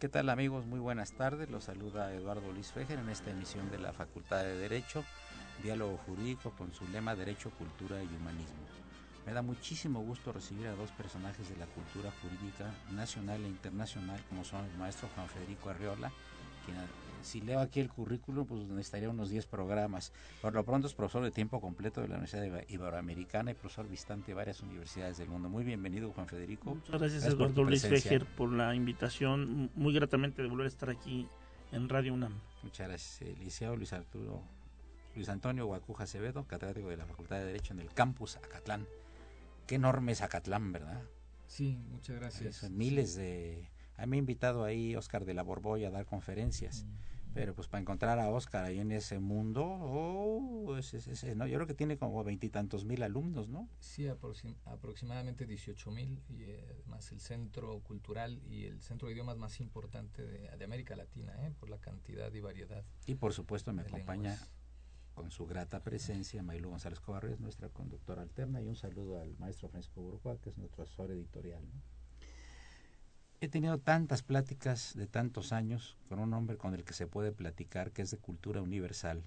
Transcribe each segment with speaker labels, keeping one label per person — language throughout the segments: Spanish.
Speaker 1: ¿Qué tal amigos? Muy buenas tardes. Los saluda Eduardo Luis Fejer en esta emisión de la Facultad de Derecho, Diálogo Jurídico con su lema Derecho, Cultura y Humanismo. Me da muchísimo gusto recibir a dos personajes de la cultura jurídica nacional e internacional como son el maestro Juan Federico Arriola, quien si leo aquí el currículum, pues necesitaría unos 10 programas. Por lo pronto es profesor de tiempo completo de la Universidad Iberoamericana y profesor visitante de varias universidades del mundo. Muy bienvenido, Juan Federico.
Speaker 2: Muchas gracias, Eduardo Luis Fejer, por la invitación. Muy gratamente de volver a estar aquí en Radio UNAM.
Speaker 1: Muchas gracias, eh, licenciado Luis Arturo. Luis Antonio Guacuja Acevedo, catedrático de la Facultad de Derecho en el campus Acatlán. Qué enorme es Acatlán, ¿verdad?
Speaker 3: Sí, muchas gracias.
Speaker 1: miles de... A mí me ha invitado ahí Oscar de la Borbolla a dar conferencias. Mm. Pero pues para encontrar a Oscar ahí en ese mundo, oh, ¿no? yo creo que tiene como veintitantos mil alumnos, ¿no?
Speaker 3: Sí, aproximadamente dieciocho mil, y eh, además el centro cultural y el centro de idiomas más importante de, América Latina, ¿eh? por la cantidad y variedad.
Speaker 1: Y por supuesto me acompaña con su grata presencia Maylu González Cobarrios, nuestra conductora alterna, y un saludo al maestro Francisco Burgoa, que es nuestro asesor editorial. ¿no? He tenido tantas pláticas de tantos años con un hombre con el que se puede platicar, que es de cultura universal,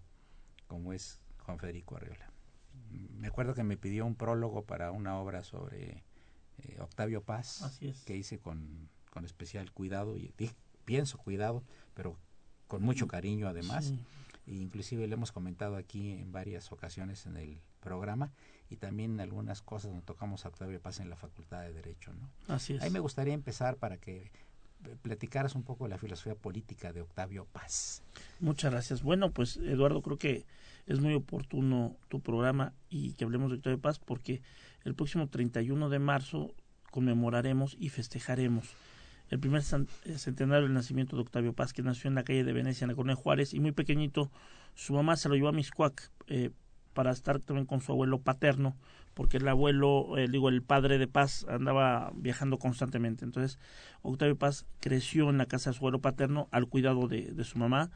Speaker 1: como es Juan Federico Arriola. Me acuerdo que me pidió un prólogo para una obra sobre eh, Octavio Paz, que hice con, con, especial cuidado, y pienso cuidado, pero con mucho cariño además. E inclusive le hemos comentado aquí en varias ocasiones en el programa y también algunas cosas donde tocamos a Octavio Paz en la Facultad de Derecho. ¿no?
Speaker 2: Así es.
Speaker 1: Ahí me gustaría empezar para que platicaras un poco de la filosofía política de Octavio Paz.
Speaker 2: Muchas gracias. Bueno, pues Eduardo, creo que es muy oportuno tu programa y que hablemos de Octavio Paz porque el próximo 31 de marzo conmemoraremos y festejaremos el primer eh, centenario del nacimiento de Octavio Paz, que nació en la calle de Venecia, en la colonia Juárez, y muy pequeñito, su mamá se lo llevó a Miscuac eh, para estar también con su abuelo paterno, porque el abuelo, eh, digo, el padre de Paz andaba viajando constantemente. Entonces, Octavio Paz creció en la casa de su abuelo paterno al cuidado de, su mamá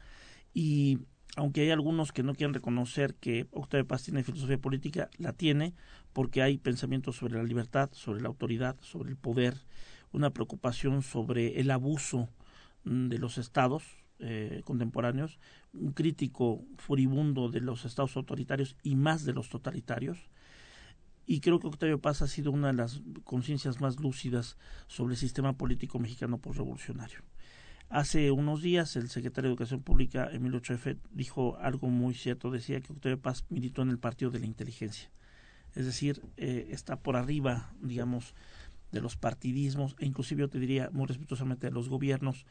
Speaker 2: y aunque hay algunos que no quieren reconocer que Octavio Paz tiene filosofía política, la tiene porque hay pensamientos sobre la libertad, sobre la autoridad, sobre el poder, una preocupación sobre el abuso mm, de los estados, eh, contemporáneos, un crítico furibundo de los estados autoritarios y más de los totalitarios. y creo que Octavio Paz ha sido una de las conciencias más lúcidas sobre el sistema político mexicano revolucionario Hace unos días el secretario de Educación Pública, Emilio Choefe, dijo algo muy cierto. Decía que Octavio Paz militó en el Partido de la Inteligencia. Es decir, eh, está por arriba, digamos, de los partidismos e inclusive yo te diría muy respetuosamente de los gobiernos,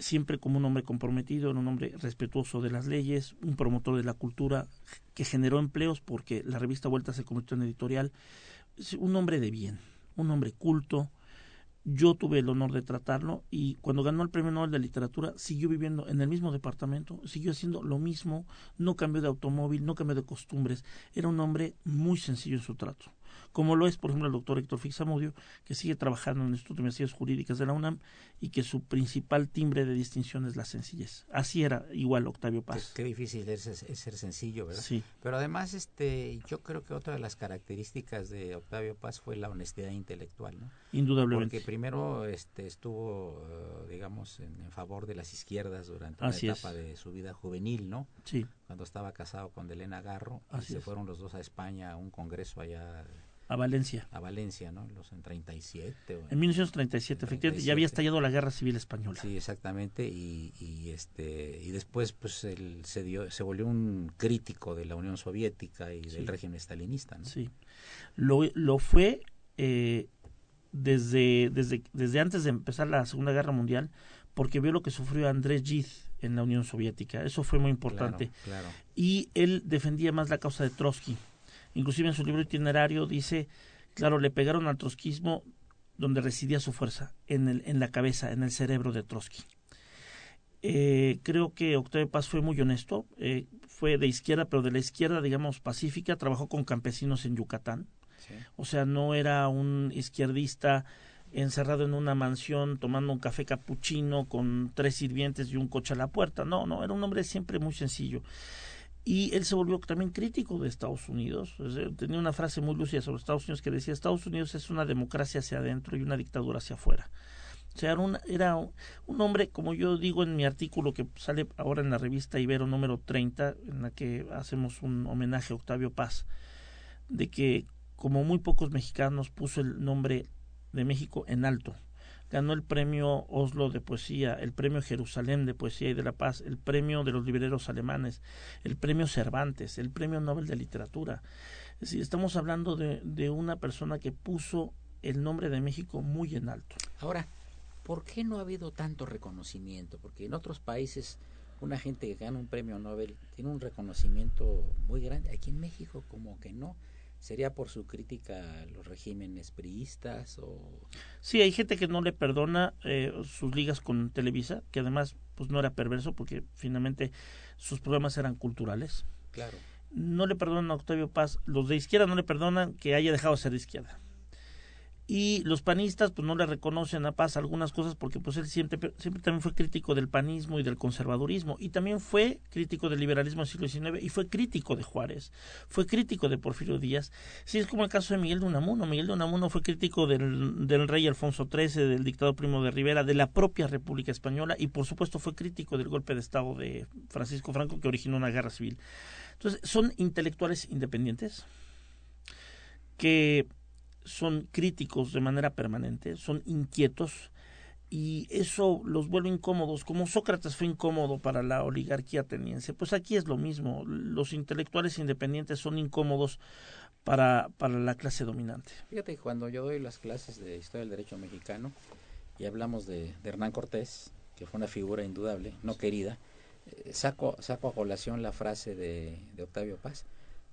Speaker 2: siempre como un hombre comprometido, un hombre respetuoso de las leyes, un promotor de la cultura que generó empleos porque la revista Vuelta se convirtió en editorial, un hombre de bien, un hombre culto, yo tuve el honor de tratarlo y cuando ganó el Premio Nobel de Literatura siguió viviendo en el mismo departamento, siguió haciendo lo mismo, no cambió de automóvil, no cambió de costumbres, era un hombre muy sencillo en su trato como lo es, por ejemplo, el doctor Héctor Fixamudio, que sigue trabajando en el Instituto de Investigaciones Jurídicas de la UNAM y que su principal timbre de distinción es la sencillez. Así era igual Octavio Paz.
Speaker 1: Qué, difícil es, ser sencillo, ¿verdad?
Speaker 2: Sí.
Speaker 1: Pero además, este, yo creo que otra de las características de Octavio Paz fue la honestidad intelectual, ¿no?
Speaker 2: Indudablemente.
Speaker 1: Porque primero este, estuvo, eh, digamos, en, favor de las izquierdas durante una etapa de su vida juvenil, ¿no?
Speaker 2: Sí.
Speaker 1: Cuando estaba casado con Elena Garro y se fueron los dos a España a un congreso allá
Speaker 2: a Valencia.
Speaker 1: A Valencia, ¿no? Los en 37.
Speaker 2: en, 1937, efectivamente, ya había estallado la Guerra Civil Española.
Speaker 1: Sí, exactamente, y, y, este, y después pues él se, dio, se volvió un crítico de la Unión Soviética y del régimen estalinista, ¿no?
Speaker 2: Sí, lo, lo fue eh, desde, desde, desde antes de empezar la Segunda Guerra Mundial, porque vio lo que sufrió Andrés Gide en la Unión Soviética, eso fue muy importante.
Speaker 1: claro.
Speaker 2: Y él defendía más la causa de Trotsky Inclusive en su libro itinerario dice, claro, le pegaron al trotskismo donde residía su fuerza, en, el, en la cabeza, en el cerebro de Trotsky. Eh, creo que Octavio Paz fue muy honesto, eh, fue de izquierda, pero de la izquierda, digamos, pacífica, trabajó con campesinos en Yucatán. O sea, no era un izquierdista encerrado en una mansión tomando un café capuchino con tres sirvientes y un coche a la puerta. No, no, era un hombre siempre muy sencillo y él se volvió también crítico de Estados Unidos. tenía una frase muy lúcida sobre Estados Unidos que decía, Estados Unidos es una democracia hacia adentro y una dictadura hacia afuera. O sea, era un, era un hombre, como yo digo en mi artículo que sale ahora en la revista Ibero número 30, en la que hacemos un homenaje a Octavio Paz, de que como muy pocos mexicanos puso el nombre de México en alto ganó el premio Oslo de poesía, el premio Jerusalén de poesía y de la paz, el premio de los libreros alemanes, el premio Cervantes, el premio Nobel de literatura. Es estamos hablando de una persona que puso el nombre de México muy en alto.
Speaker 1: Ahora, ¿por qué no ha habido tanto reconocimiento? Porque en otros países una gente que gana un premio Nobel tiene un reconocimiento muy grande. Aquí en México como que no. ¿Sería por su crítica a los regímenes priistas o...?
Speaker 2: Sí, hay gente que no le perdona eh, sus ligas con Televisa, que además pues no era perverso porque finalmente sus programas eran culturales.
Speaker 1: Claro.
Speaker 2: No le perdonan a Octavio Paz, los de izquierda no le perdonan que haya dejado de ser de izquierda y los panistas pues no le reconocen a Paz algunas cosas porque pues él siempre, siempre también fue crítico del panismo y del conservadurismo y también fue crítico del liberalismo del siglo XIX y fue crítico de Juárez, fue crítico de Porfirio Díaz. Sí, es como el caso de Miguel de Unamuno. Miguel de Unamuno fue crítico del, del rey Alfonso XIII, del dictador Primo de Rivera, de la propia República Española y por supuesto fue crítico del golpe de Estado de Francisco Franco que originó una guerra civil. Entonces, son intelectuales independientes que son críticos de manera permanente, son inquietos y eso los vuelve incómodos, como Sócrates fue incómodo para la oligarquía ateniense. Pues aquí es lo mismo, los intelectuales independientes son incómodos para, para la clase dominante.
Speaker 1: Fíjate, cuando yo doy las clases de historia del derecho mexicano y hablamos de, Hernán Cortés, que fue una figura indudable, no querida, eh, saco, saco a colación la frase de, Octavio Paz.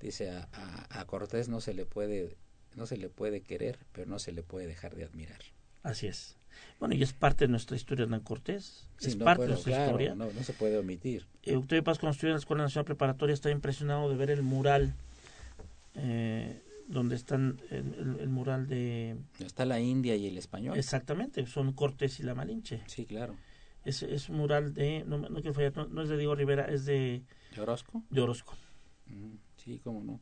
Speaker 1: Dice, a, a Cortés no se le puede no se le puede querer, pero no se le puede dejar de admirar.
Speaker 2: Así es. Bueno, y es parte de nuestra historia, Hernán Cortés. es parte de nuestra historia.
Speaker 1: No, no, se puede omitir.
Speaker 2: Eh, Paz, cuando estudió en la Escuela Nacional Preparatoria, estaba impresionado de ver el mural, eh, donde están el, mural de...
Speaker 1: Está la India y el español.
Speaker 2: Exactamente, son Cortés y la Malinche.
Speaker 1: Sí, claro.
Speaker 2: Es, es un mural de, no, no quiero fallar, no, es de Diego Rivera, es de...
Speaker 1: ¿De Orozco?
Speaker 2: De Orozco.
Speaker 1: Mm. Sí, cómo no.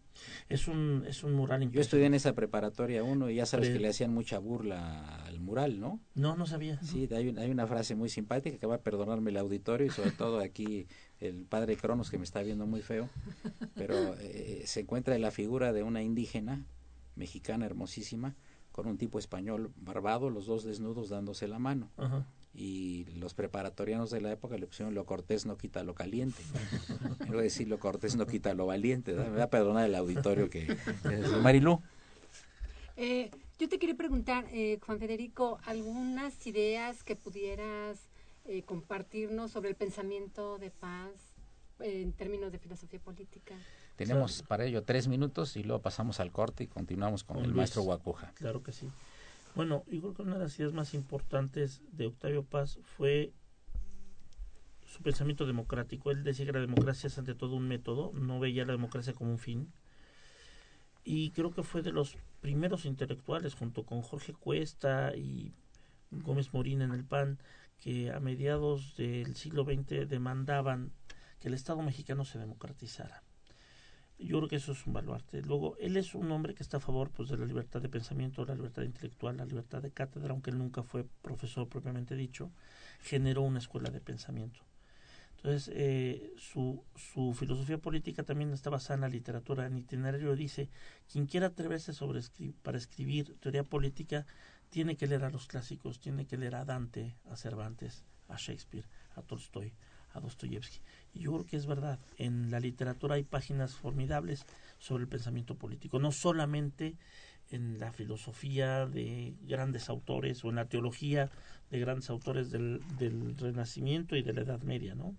Speaker 2: Es un, es un mural
Speaker 1: Yo estudié en esa preparatoria uno y ya sabes que le hacían mucha burla al mural, ¿no?
Speaker 2: No, no sabía.
Speaker 1: Sí, hay, hay una frase muy simpática que va a perdonarme el auditorio y sobre todo aquí el padre Cronos que me está viendo muy feo, pero eh, se encuentra la figura de una indígena mexicana hermosísima, con un tipo español barbado, los dos desnudos dándose la mano. Y los preparatorianos de la época le pusieron lo cortés no quita lo caliente. Quiero decir, lo cortés no quita lo valiente. Me va a perdonar el auditorio que es Marilú.
Speaker 4: Eh, yo te quería preguntar, eh, Juan Federico, algunas ideas que pudieras eh, compartirnos sobre el pensamiento de paz en términos de filosofía política.
Speaker 1: Tenemos para ello tres minutos y luego pasamos al corte y continuamos con, el maestro Guacuja.
Speaker 2: Claro que sí. Bueno, yo creo que una de las ideas más importantes de Octavio Paz fue su pensamiento democrático. Él decía que la democracia es ante todo un método, no veía la democracia como un fin. Y creo que fue de los primeros intelectuales, junto con Jorge Cuesta y Gómez Morín en el PAN, que a mediados del siglo XX demandaban que el Estado mexicano se democratizara. Yo creo que eso es un baluarte. Luego, él es un hombre que está a favor pues, de la libertad de pensamiento, la libertad intelectual, la libertad de cátedra, aunque él nunca fue profesor propiamente dicho, generó una escuela de pensamiento. Entonces, eh, su, su filosofía política también está basada en la literatura. En itinerario dice, quien quiera atreverse sobre para escribir teoría política, tiene que leer a los clásicos, tiene que leer a Dante, a Cervantes, a Shakespeare, a Tolstoy, a Dostoyevsky. Y yo creo que es verdad, en la literatura hay páginas formidables sobre el pensamiento político, no solamente en la filosofía de grandes autores o en la teología de grandes autores del, del Renacimiento y de la Edad Media, ¿no?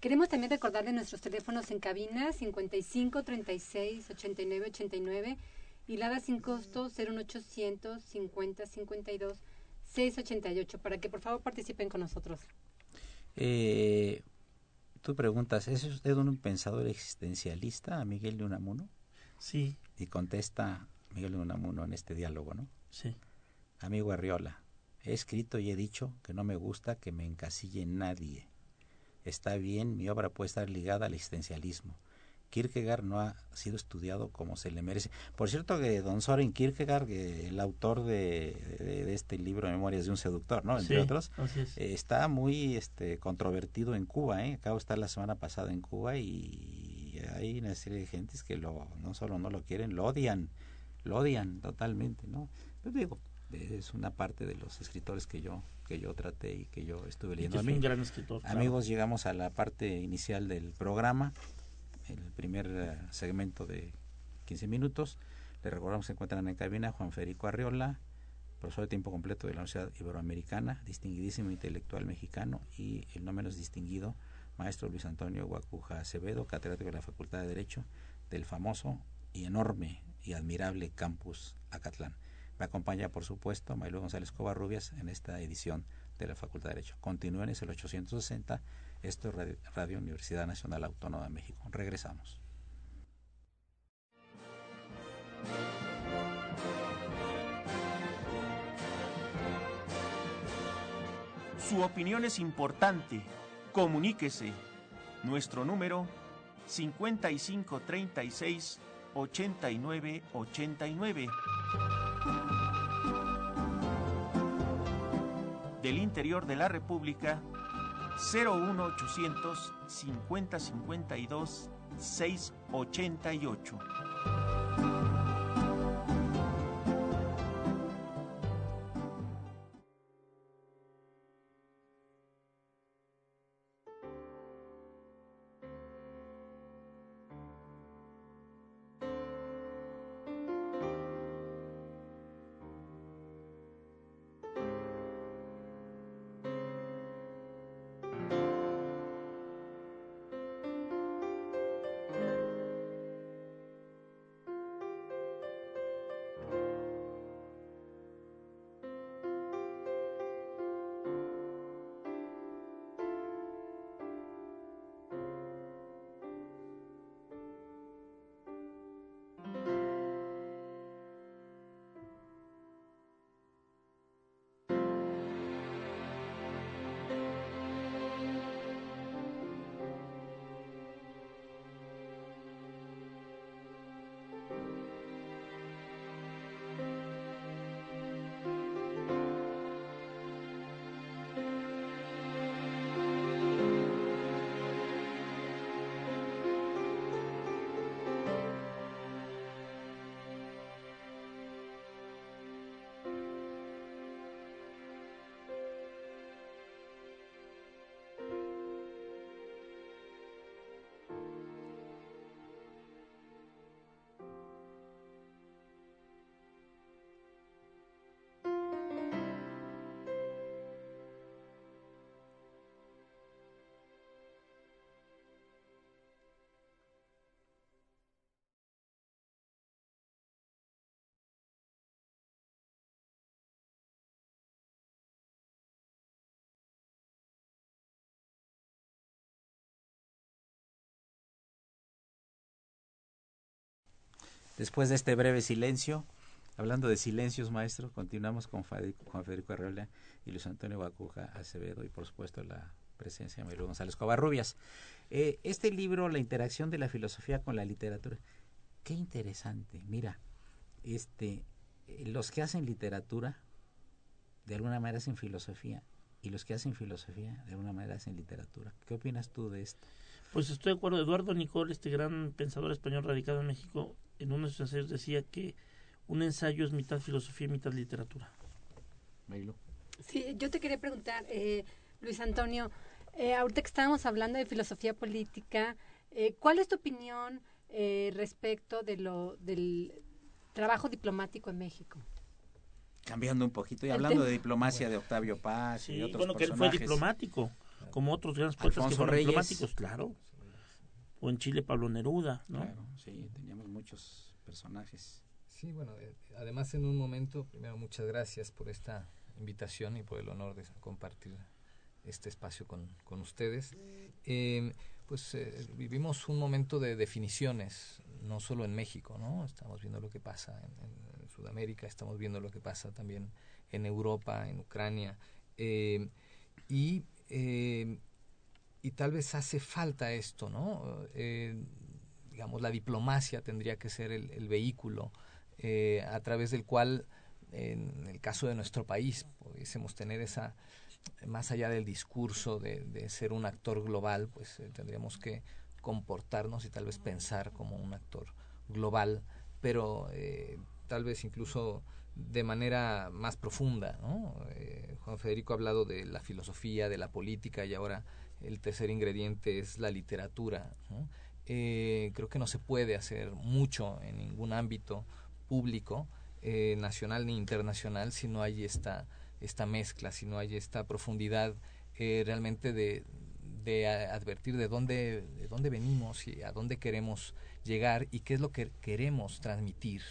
Speaker 4: Queremos también recordarle nuestros teléfonos en cabina 55 36 89 89 y la sin costo 01800 50 52 688 para que por favor participen con nosotros.
Speaker 1: Eh, tú preguntas, ¿es usted un pensador existencialista, Miguel de Unamuno?
Speaker 2: Sí.
Speaker 1: Y contesta Miguel de Unamuno en este diálogo, ¿no?
Speaker 2: Sí.
Speaker 1: Amigo Arriola, he escrito y he dicho que no me gusta que me encasille nadie. Está bien, mi obra puede estar ligada al existencialismo, Kierkegaard no ha sido estudiado como se le merece. Por cierto que don Soren Kierkegaard, el autor de, este libro Memorias de un seductor, ¿no? entre otros, eh, está muy este controvertido en Cuba, ¿eh? Acabo de estar la semana pasada en Cuba y hay una serie de gentes que lo no solo no lo quieren, lo odian, lo odian totalmente, ¿no? Yo digo, es una parte de los escritores que yo que yo traté y que yo estuve leyendo.
Speaker 2: es un gran escritor.
Speaker 1: Amigos, llegamos a la parte inicial del programa el primer eh, segmento de 15 minutos. Le recordamos que se encuentran en cabina Juan Federico Arriola, profesor de tiempo completo de la Universidad Iberoamericana, distinguidísimo intelectual mexicano y el no menos distinguido maestro Luis Antonio Guacuja Acevedo, catedrático de la Facultad de Derecho del famoso y enorme y admirable campus Acatlán. Me acompaña, por supuesto, Mailo González Covarrubias en esta edición de la Facultad de Derecho. Continúen, es el 860 esto es Radio, Universidad Nacional Autónoma de México. Regresamos.
Speaker 5: Su opinión es importante. Comuníquese. Nuestro número 5536 8989. Del interior de la República 01800 50 52 688.
Speaker 1: Después de este breve silencio, hablando de silencios, maestro, continuamos con Juan Federico Arreola y Luis Antonio Bacuja Acevedo y por supuesto la presencia de Mario González Covarrubias. Eh, este libro, La interacción de la filosofía con la literatura, qué interesante. Mira, este, eh, los que hacen literatura, de alguna manera hacen filosofía, y los que hacen filosofía, de alguna manera hacen literatura. ¿Qué opinas tú de esto?
Speaker 2: Pues estoy de acuerdo. Eduardo Nicol, este gran pensador español radicado en México, en uno de sus ensayos decía que un ensayo es mitad filosofía y mitad literatura.
Speaker 4: Sí, yo te quería preguntar, eh, Luis Antonio, eh, ahorita que estábamos hablando de filosofía política, eh, ¿cuál es tu opinión eh, respecto de lo del trabajo diplomático en México?
Speaker 1: Cambiando un poquito y hablando de diplomacia de Octavio Paz y otros
Speaker 2: bueno, que él fue diplomático, como otros grandes poetas que fueron diplomáticos, claro. O en Chile Pablo Neruda, ¿no?
Speaker 1: Claro, sí, teníamos muchos personajes.
Speaker 3: Sí, bueno, además en un momento, primero muchas gracias por esta invitación y por el honor de compartir este espacio con, con ustedes. Eh, pues eh, vivimos un momento de definiciones, no solo en México, ¿no? Estamos viendo lo que pasa en, Sudamérica, estamos viendo lo que pasa también en Europa, en Ucrania, eh, y, y tal vez hace falta esto, ¿no? digamos, la diplomacia tendría que ser el, vehículo a través del cual, en el caso de nuestro país, pudiésemos tener esa más allá del discurso de, ser un actor global, pues eh, tendríamos que comportarnos y tal vez pensar como un actor global, pero eh, tal vez incluso de manera más profunda. ¿no? Eh, Juan Federico ha hablado de la filosofía, de la política y ahora el tercer ingrediente es la literatura. creo que no se puede hacer mucho en ningún ámbito público, nacional ni internacional, si no hay esta esta mezcla, si no hay esta profundidad eh, realmente de, de advertir de dónde, de dónde venimos y a dónde queremos llegar y qué es lo que queremos transmitir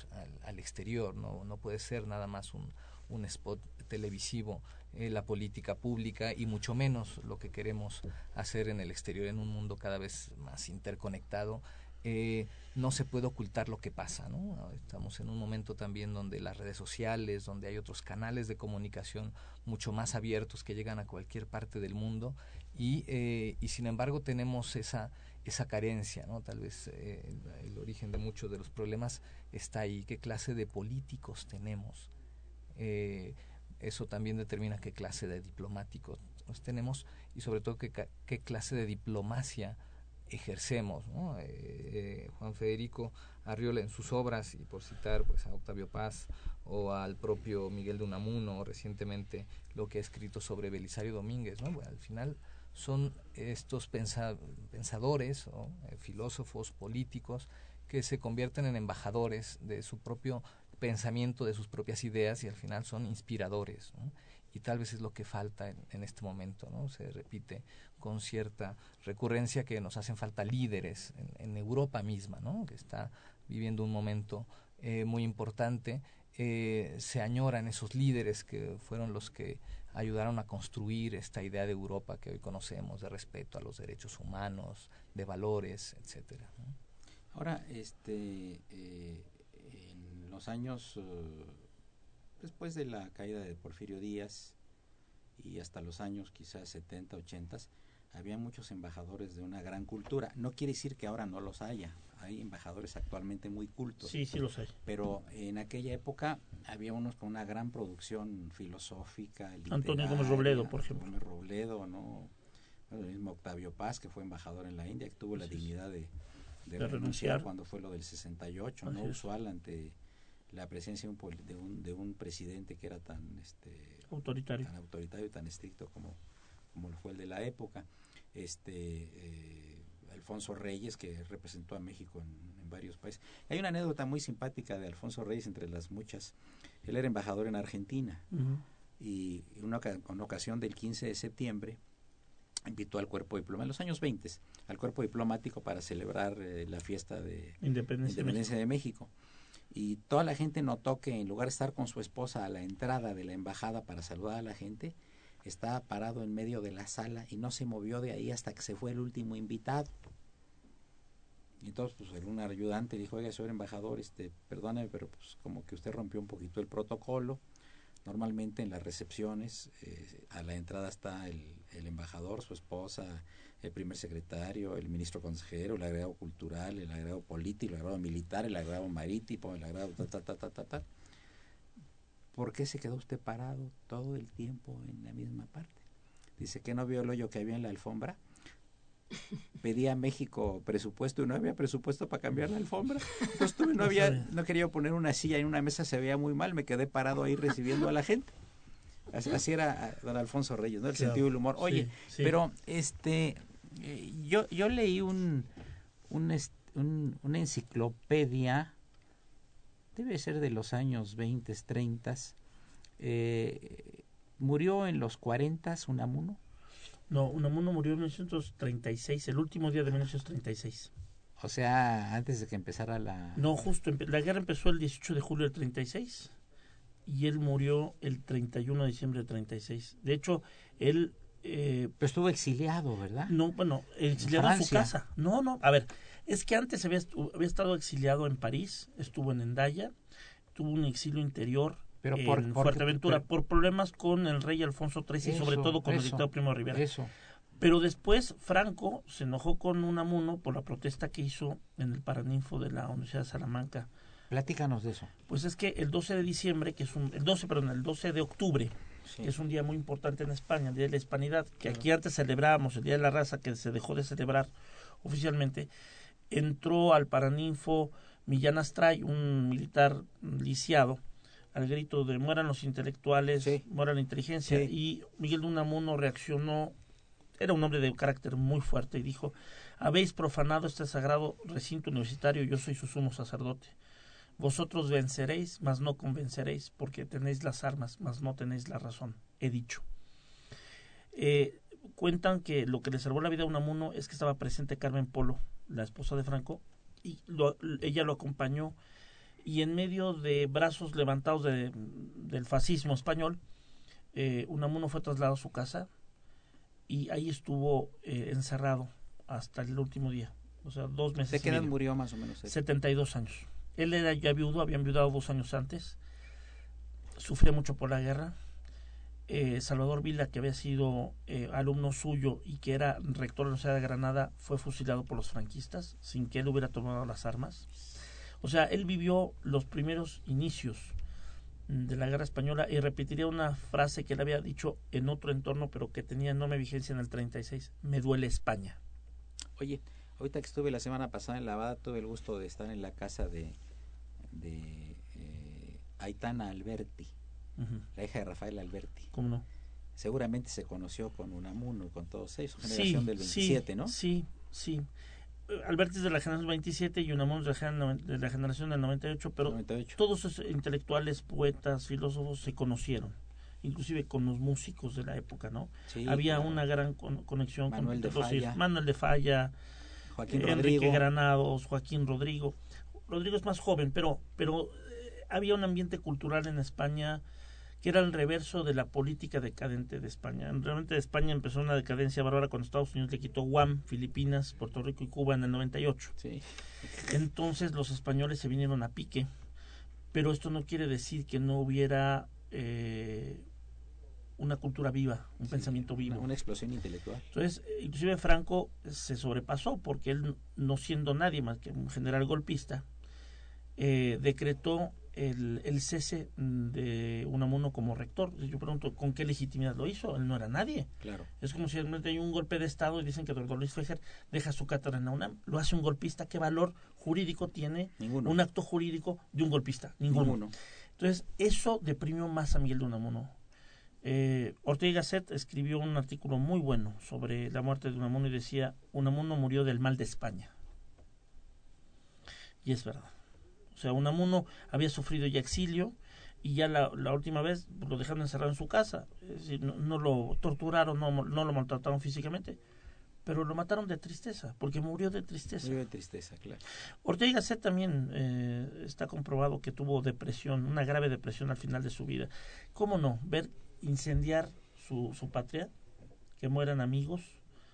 Speaker 3: al, exterior. No, no puede ser nada más un, un spot televisivo, eh, la política pública y mucho menos lo que queremos hacer en el exterior en un mundo cada vez más interconectado eh, no se puede ocultar lo que pasa, ¿no? Estamos en un momento también donde las redes sociales, donde hay otros canales de comunicación mucho más abiertos que llegan a cualquier parte del mundo y, eh, y sin embargo tenemos esa, esa carencia, ¿no? Tal vez eh, el, origen de muchos de los problemas está ahí. ¿Qué clase de políticos tenemos? Eso también determina qué clase de diplomáticos tenemos y sobre todo qué, qué clase de diplomacia ejercemos. Eh, eh, Juan Federico Arriola en sus obras, y por citar pues, a Octavio Paz o al propio Miguel de Unamuno, recientemente lo que ha escrito sobre Belisario Domínguez, ¿no? al final son estos pensadores, o eh, filósofos, políticos, que se convierten en embajadores de su propio pensamiento, de sus propias ideas y al final son inspiradores. Y tal vez es lo que falta en, este momento, ¿no? Se repite con cierta recurrencia que nos hacen falta líderes en, Europa misma, ¿no? que está viviendo un momento eh, muy importante. Eh, se añoran esos líderes que fueron los que ayudaron a construir esta idea de Europa que hoy conocemos, de respeto a los derechos humanos, de valores, etcétera.
Speaker 1: Ahora, este, eh, los años después de la caída de Porfirio Díaz y hasta los años quizás 70, 80, había muchos embajadores de una gran cultura. No quiere decir que ahora no los haya. Hay embajadores actualmente muy cultos.
Speaker 2: Sí, sí los hay.
Speaker 1: Pero en aquella época había unos con una gran producción filosófica.
Speaker 2: Antonio Gómez Robledo, por ejemplo.
Speaker 1: Gómez Robledo, ¿no? el mismo Octavio Paz, que fue embajador en la India, que tuvo la dignidad de, renunciar, cuando fue lo del 68, no usual ante la presencia de un, de un, de un presidente que era tan este
Speaker 2: autoritario
Speaker 1: tan autoritario y tan estricto como como lo fue el de la época este eh, Alfonso Reyes que representó a México en, varios países. Hay una anécdota muy simpática de Alfonso Reyes entre las muchas. Él era embajador en Argentina y en una, ocasión del 15 de septiembre invitó al cuerpo diplomático, en los años 20, al cuerpo diplomático para celebrar eh, la fiesta de
Speaker 2: Independencia,
Speaker 1: de, México. Y toda la gente notó que en lugar de estar con su esposa a la entrada de la embajada para saludar a la gente, estaba parado en medio de la sala y no se movió de ahí hasta que se fue el último invitado. Y entonces, pues un ayudante dijo, oiga, señor embajador, este, perdóneme, pero pues como que usted rompió un poquito el protocolo. Normalmente en las recepciones, eh, a la entrada está el, el, embajador, su esposa, el primer secretario, el ministro consejero, el agregado cultural, el agregado político, el agregado militar, el agregado marítimo, el agregado ta, ta, ta, ta, ta, ta. ¿Por qué se quedó usted parado todo el tiempo en la misma parte? Dice que no vio el hoyo que había en la alfombra pedía a México presupuesto y no había presupuesto para cambiar la alfombra. Entonces tuve, no había, no quería poner una silla en una mesa, se veía muy mal, me quedé parado ahí recibiendo a la gente. Así, era ah, don Alfonso Reyes, ¿no? El sentido del humor. Oye, sí, sí. pero este eh, yo, yo leí un, un, un, una enciclopedia, debe ser de los años 20, 30, eh, murió en los 40 Unamuno.
Speaker 2: No, Unamuno murió en 1936, el último día de 1936.
Speaker 1: O sea, antes de que empezara la...
Speaker 2: No, justo, la guerra empezó el 18 de julio del 36 y él murió el 31 de diciembre del 36. De hecho, él... Eh,
Speaker 1: Pero estuvo exiliado, ¿verdad?
Speaker 2: No, bueno, exiliado en, en su casa. No, no, a ver, es que antes había, había estado exiliado en París, estuvo en Endaya, tuvo un exilio interior
Speaker 1: pero por,
Speaker 2: en
Speaker 1: por,
Speaker 2: Fuerteventura
Speaker 1: pero,
Speaker 2: por problemas con el rey Alfonso XIII y sobre todo con
Speaker 1: eso,
Speaker 2: el dictador Primo de Rivera.
Speaker 1: Eso.
Speaker 2: Pero después Franco se enojó con Unamuno por la protesta que hizo en el Paraninfo de la Universidad de Salamanca.
Speaker 1: Platícanos de eso.
Speaker 2: Pues es que el 12 de diciembre, que es un el 12, perdón, el 12 de octubre,
Speaker 1: Sí.
Speaker 2: que es un día muy importante en España, el Día de la Hispanidad, que aquí antes celebrábamos, el Día de la Raza, que se dejó de celebrar oficialmente, entró al Paraninfo Millán Astray, un militar lisiado, al grito de mueran los intelectuales,
Speaker 1: Sí.
Speaker 2: muera la inteligencia,
Speaker 1: Sí.
Speaker 2: y Miguel de Unamuno reaccionó, era un hombre de carácter muy fuerte, y dijo, habéis profanado este sagrado recinto universitario, yo soy su sumo sacerdote. Vosotros venceréis, mas no convenceréis, porque tenéis las armas, mas no tenéis la razón. He dicho. Eh, cuentan que lo que le salvó la vida a Unamuno es que estaba presente Carmen Polo, la esposa de Franco, y lo- ella lo acompañó y en medio de brazos levantados de- del fascismo español, eh, Unamuno fue trasladado a su casa y ahí estuvo eh, encerrado hasta el último día, o sea, dos meses.
Speaker 1: ¿De qué edad murió más o menos? él?
Speaker 2: 72 años. Él era ya viudo, habían viudado dos años antes. Sufría mucho por la guerra. Eh, Salvador Vila, que había sido eh, alumno suyo y que era rector de la Universidad de Granada, fue fusilado por los franquistas sin que él hubiera tomado las armas. O sea, él vivió los primeros inicios de la guerra española y repetiría una frase que él había dicho en otro entorno, pero que tenía enorme vigencia en el 36. Me duele España.
Speaker 1: Oye, ahorita que estuve la semana pasada en Lavada, tuve el gusto de estar en la casa de, de eh, Aitana Alberti, la hija de Rafael Alberti.
Speaker 2: ¿Cómo no?
Speaker 1: Seguramente se conoció con Unamuno y con todos ellos, generación del 27,
Speaker 2: sí,
Speaker 1: ¿no?
Speaker 2: Sí, sí. Alberti es de la generación 27 y Unamuno es de la gener- de la generación del 98, pero
Speaker 1: 98.
Speaker 2: todos esos intelectuales, poetas, filósofos se conocieron, inclusive con los músicos de la época, ¿no?
Speaker 1: Sí,
Speaker 2: Había
Speaker 1: claro.
Speaker 2: una gran con- conexión
Speaker 1: Manuel de
Speaker 2: con los-
Speaker 1: Falla.
Speaker 2: Manuel de Falla,
Speaker 1: Joaquín
Speaker 2: Enrique. Granados, Joaquín Rodrigo. Rodrigo es más joven, pero, pero eh, había un ambiente cultural en España que era el reverso de la política decadente de España. Realmente España empezó una decadencia bárbara cuando Estados Unidos le quitó Guam, Filipinas, Puerto Rico y Cuba en el 98.
Speaker 1: Sí.
Speaker 2: Entonces los españoles se vinieron a pique, pero esto no quiere decir que no hubiera eh, una cultura viva, un
Speaker 1: Sí,
Speaker 2: pensamiento vivo.
Speaker 1: Una, una explosión intelectual.
Speaker 2: Entonces, eh, inclusive Franco se sobrepasó porque él, no siendo nadie más que un general golpista, eh, decretó el, el cese de Unamuno como rector. Yo pregunto, ¿con qué legitimidad lo hizo? Él no era nadie.
Speaker 1: Claro.
Speaker 2: Es como si de repente hay un golpe de Estado y dicen que doctor Luis Fejer deja su cátedra en la UNAM. Lo hace un golpista. ¿Qué valor jurídico tiene
Speaker 1: Ninguno.
Speaker 2: un acto jurídico de un golpista? Ninguno.
Speaker 1: Ninguno.
Speaker 2: Entonces, eso deprimió más a Miguel de Unamuno. Eh, Ortega y Gasset escribió un artículo muy bueno sobre la muerte de Unamuno y decía, Unamuno murió del mal de España. Y es verdad. O sea, Unamuno había sufrido ya exilio y ya la, la última vez lo dejaron encerrado en su casa. Es decir, no, no lo torturaron, no, no lo maltrataron físicamente, pero lo mataron de tristeza, porque murió de tristeza.
Speaker 1: Murió de tristeza, claro.
Speaker 2: Ortega y Gasset también eh, está comprobado que tuvo depresión, una grave depresión al final de su vida. ¿Cómo no? Ver incendiar su, su patria, que mueran amigos,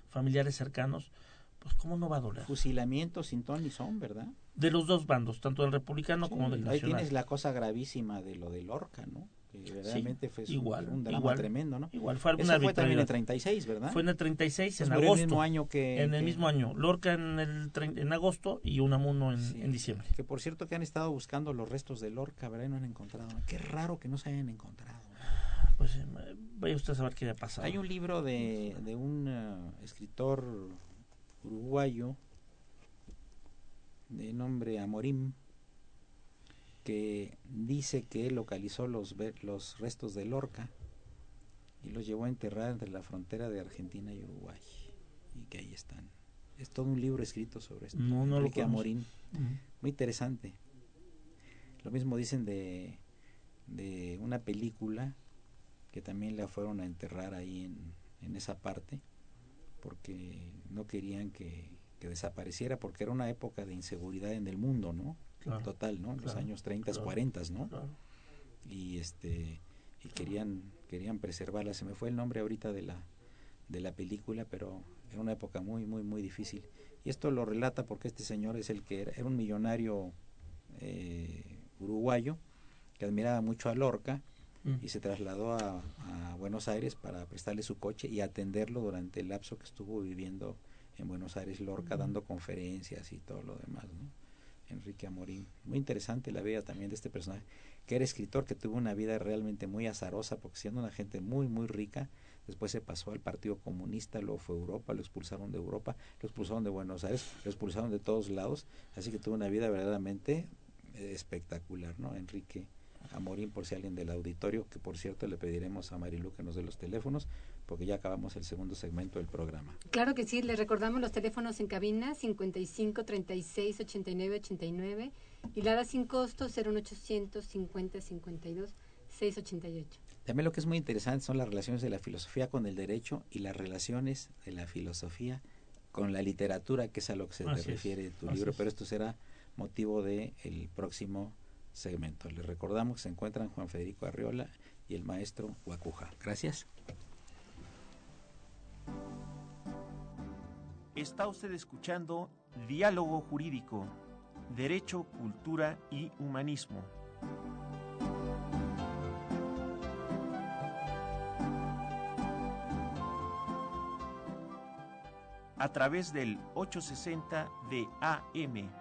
Speaker 2: familiares cercanos, pues cómo no va a doler.
Speaker 1: Fusilamiento sin ton ni son, ¿verdad?
Speaker 2: De los dos bandos, tanto del republicano como del
Speaker 1: Ahí
Speaker 2: nacional.
Speaker 1: tienes la cosa gravísima de lo de Lorca, ¿no? Que verdaderamente fue su-
Speaker 2: igual,
Speaker 1: un drama
Speaker 2: igual.
Speaker 1: tremendo, ¿no?
Speaker 2: Igual fue
Speaker 1: Eso fue también en
Speaker 2: arbitrariedad.
Speaker 1: 36, ¿verdad?
Speaker 2: Fue en el 36,
Speaker 1: Pues
Speaker 2: en agosto.
Speaker 1: el mismo año que...
Speaker 2: en el
Speaker 1: que-
Speaker 2: mismo año. Lorca en el en agosto y Unamuno en,
Speaker 1: Sí.
Speaker 2: en diciembre.
Speaker 1: Que por cierto que han estado buscando los restos de Lorca, ¿verdad? Y no han encontrado. Qué raro que no se hayan encontrado.
Speaker 2: Pues eh, vaya usted a saber qué ha pasado.
Speaker 1: Hay un libro de, de un eh, escritor uruguayo de nombre Amorim que dice que localizó los, los restos de Lorca y los llevó a enterrar entre la frontera de Argentina y Uruguay y que ahí están. Es todo un libro escrito sobre esto.
Speaker 2: No, no lo. Ujú.
Speaker 1: Muy interesante. Lo mismo dicen de, de una película que también la fueron a enterrar ahí en, en esa parte porque no querían que, que desapareciera porque era una época de inseguridad en el mundo, ¿no?
Speaker 2: Claro,
Speaker 1: Total, ¿no? En los años 30,
Speaker 2: claro,
Speaker 1: 40, ¿no? Y este y querían querían preservarla. Se me fue el nombre ahorita de la de la película, pero era una época muy muy muy difícil. Y esto lo relata porque este señor es el que era, era un millonario eh, uruguayo que admiraba mucho a Lorca
Speaker 2: Mm.
Speaker 1: y se trasladó a, a Buenos Aires para prestarle su coche y atenderlo durante el lapso que estuvo viviendo en Buenos Aires Lorca, dando conferencias y todo lo demás, ¿no? Enrique Amorín. Muy interesante la vida también de este personaje, que era escritor, que tuvo una vida realmente muy azarosa, porque siendo una gente muy, muy rica, después se pasó al Partido Comunista, luego fue a Europa, lo expulsaron de Europa, lo expulsaron de Buenos Aires, lo expulsaron de todos lados, así que tuvo una vida verdaderamente eh, espectacular, ¿no? Enrique Amorín, por si alguien del auditorio, que por cierto le pediremos a Marilu que nos dé los teléfonos, porque ya acabamos el segundo segmento del programa.
Speaker 4: Claro que sí, les recordamos los teléfonos en cabina 55 36 89 89 y la da sin costo 01800 50 52 688.
Speaker 1: También lo que es muy interesante son las relaciones de la filosofía con el derecho y las relaciones de la filosofía con la literatura, que es a lo que se te refiere tu libro,
Speaker 2: es.
Speaker 1: pero esto será motivo del el próximo segmento. Les recordamos que se encuentran Juan Federico Arriola y el maestro Guacuja. Gracias.
Speaker 5: Está usted escuchando Diálogo Jurídico, Derecho, Cultura y Humanismo. A través del 860 de AM.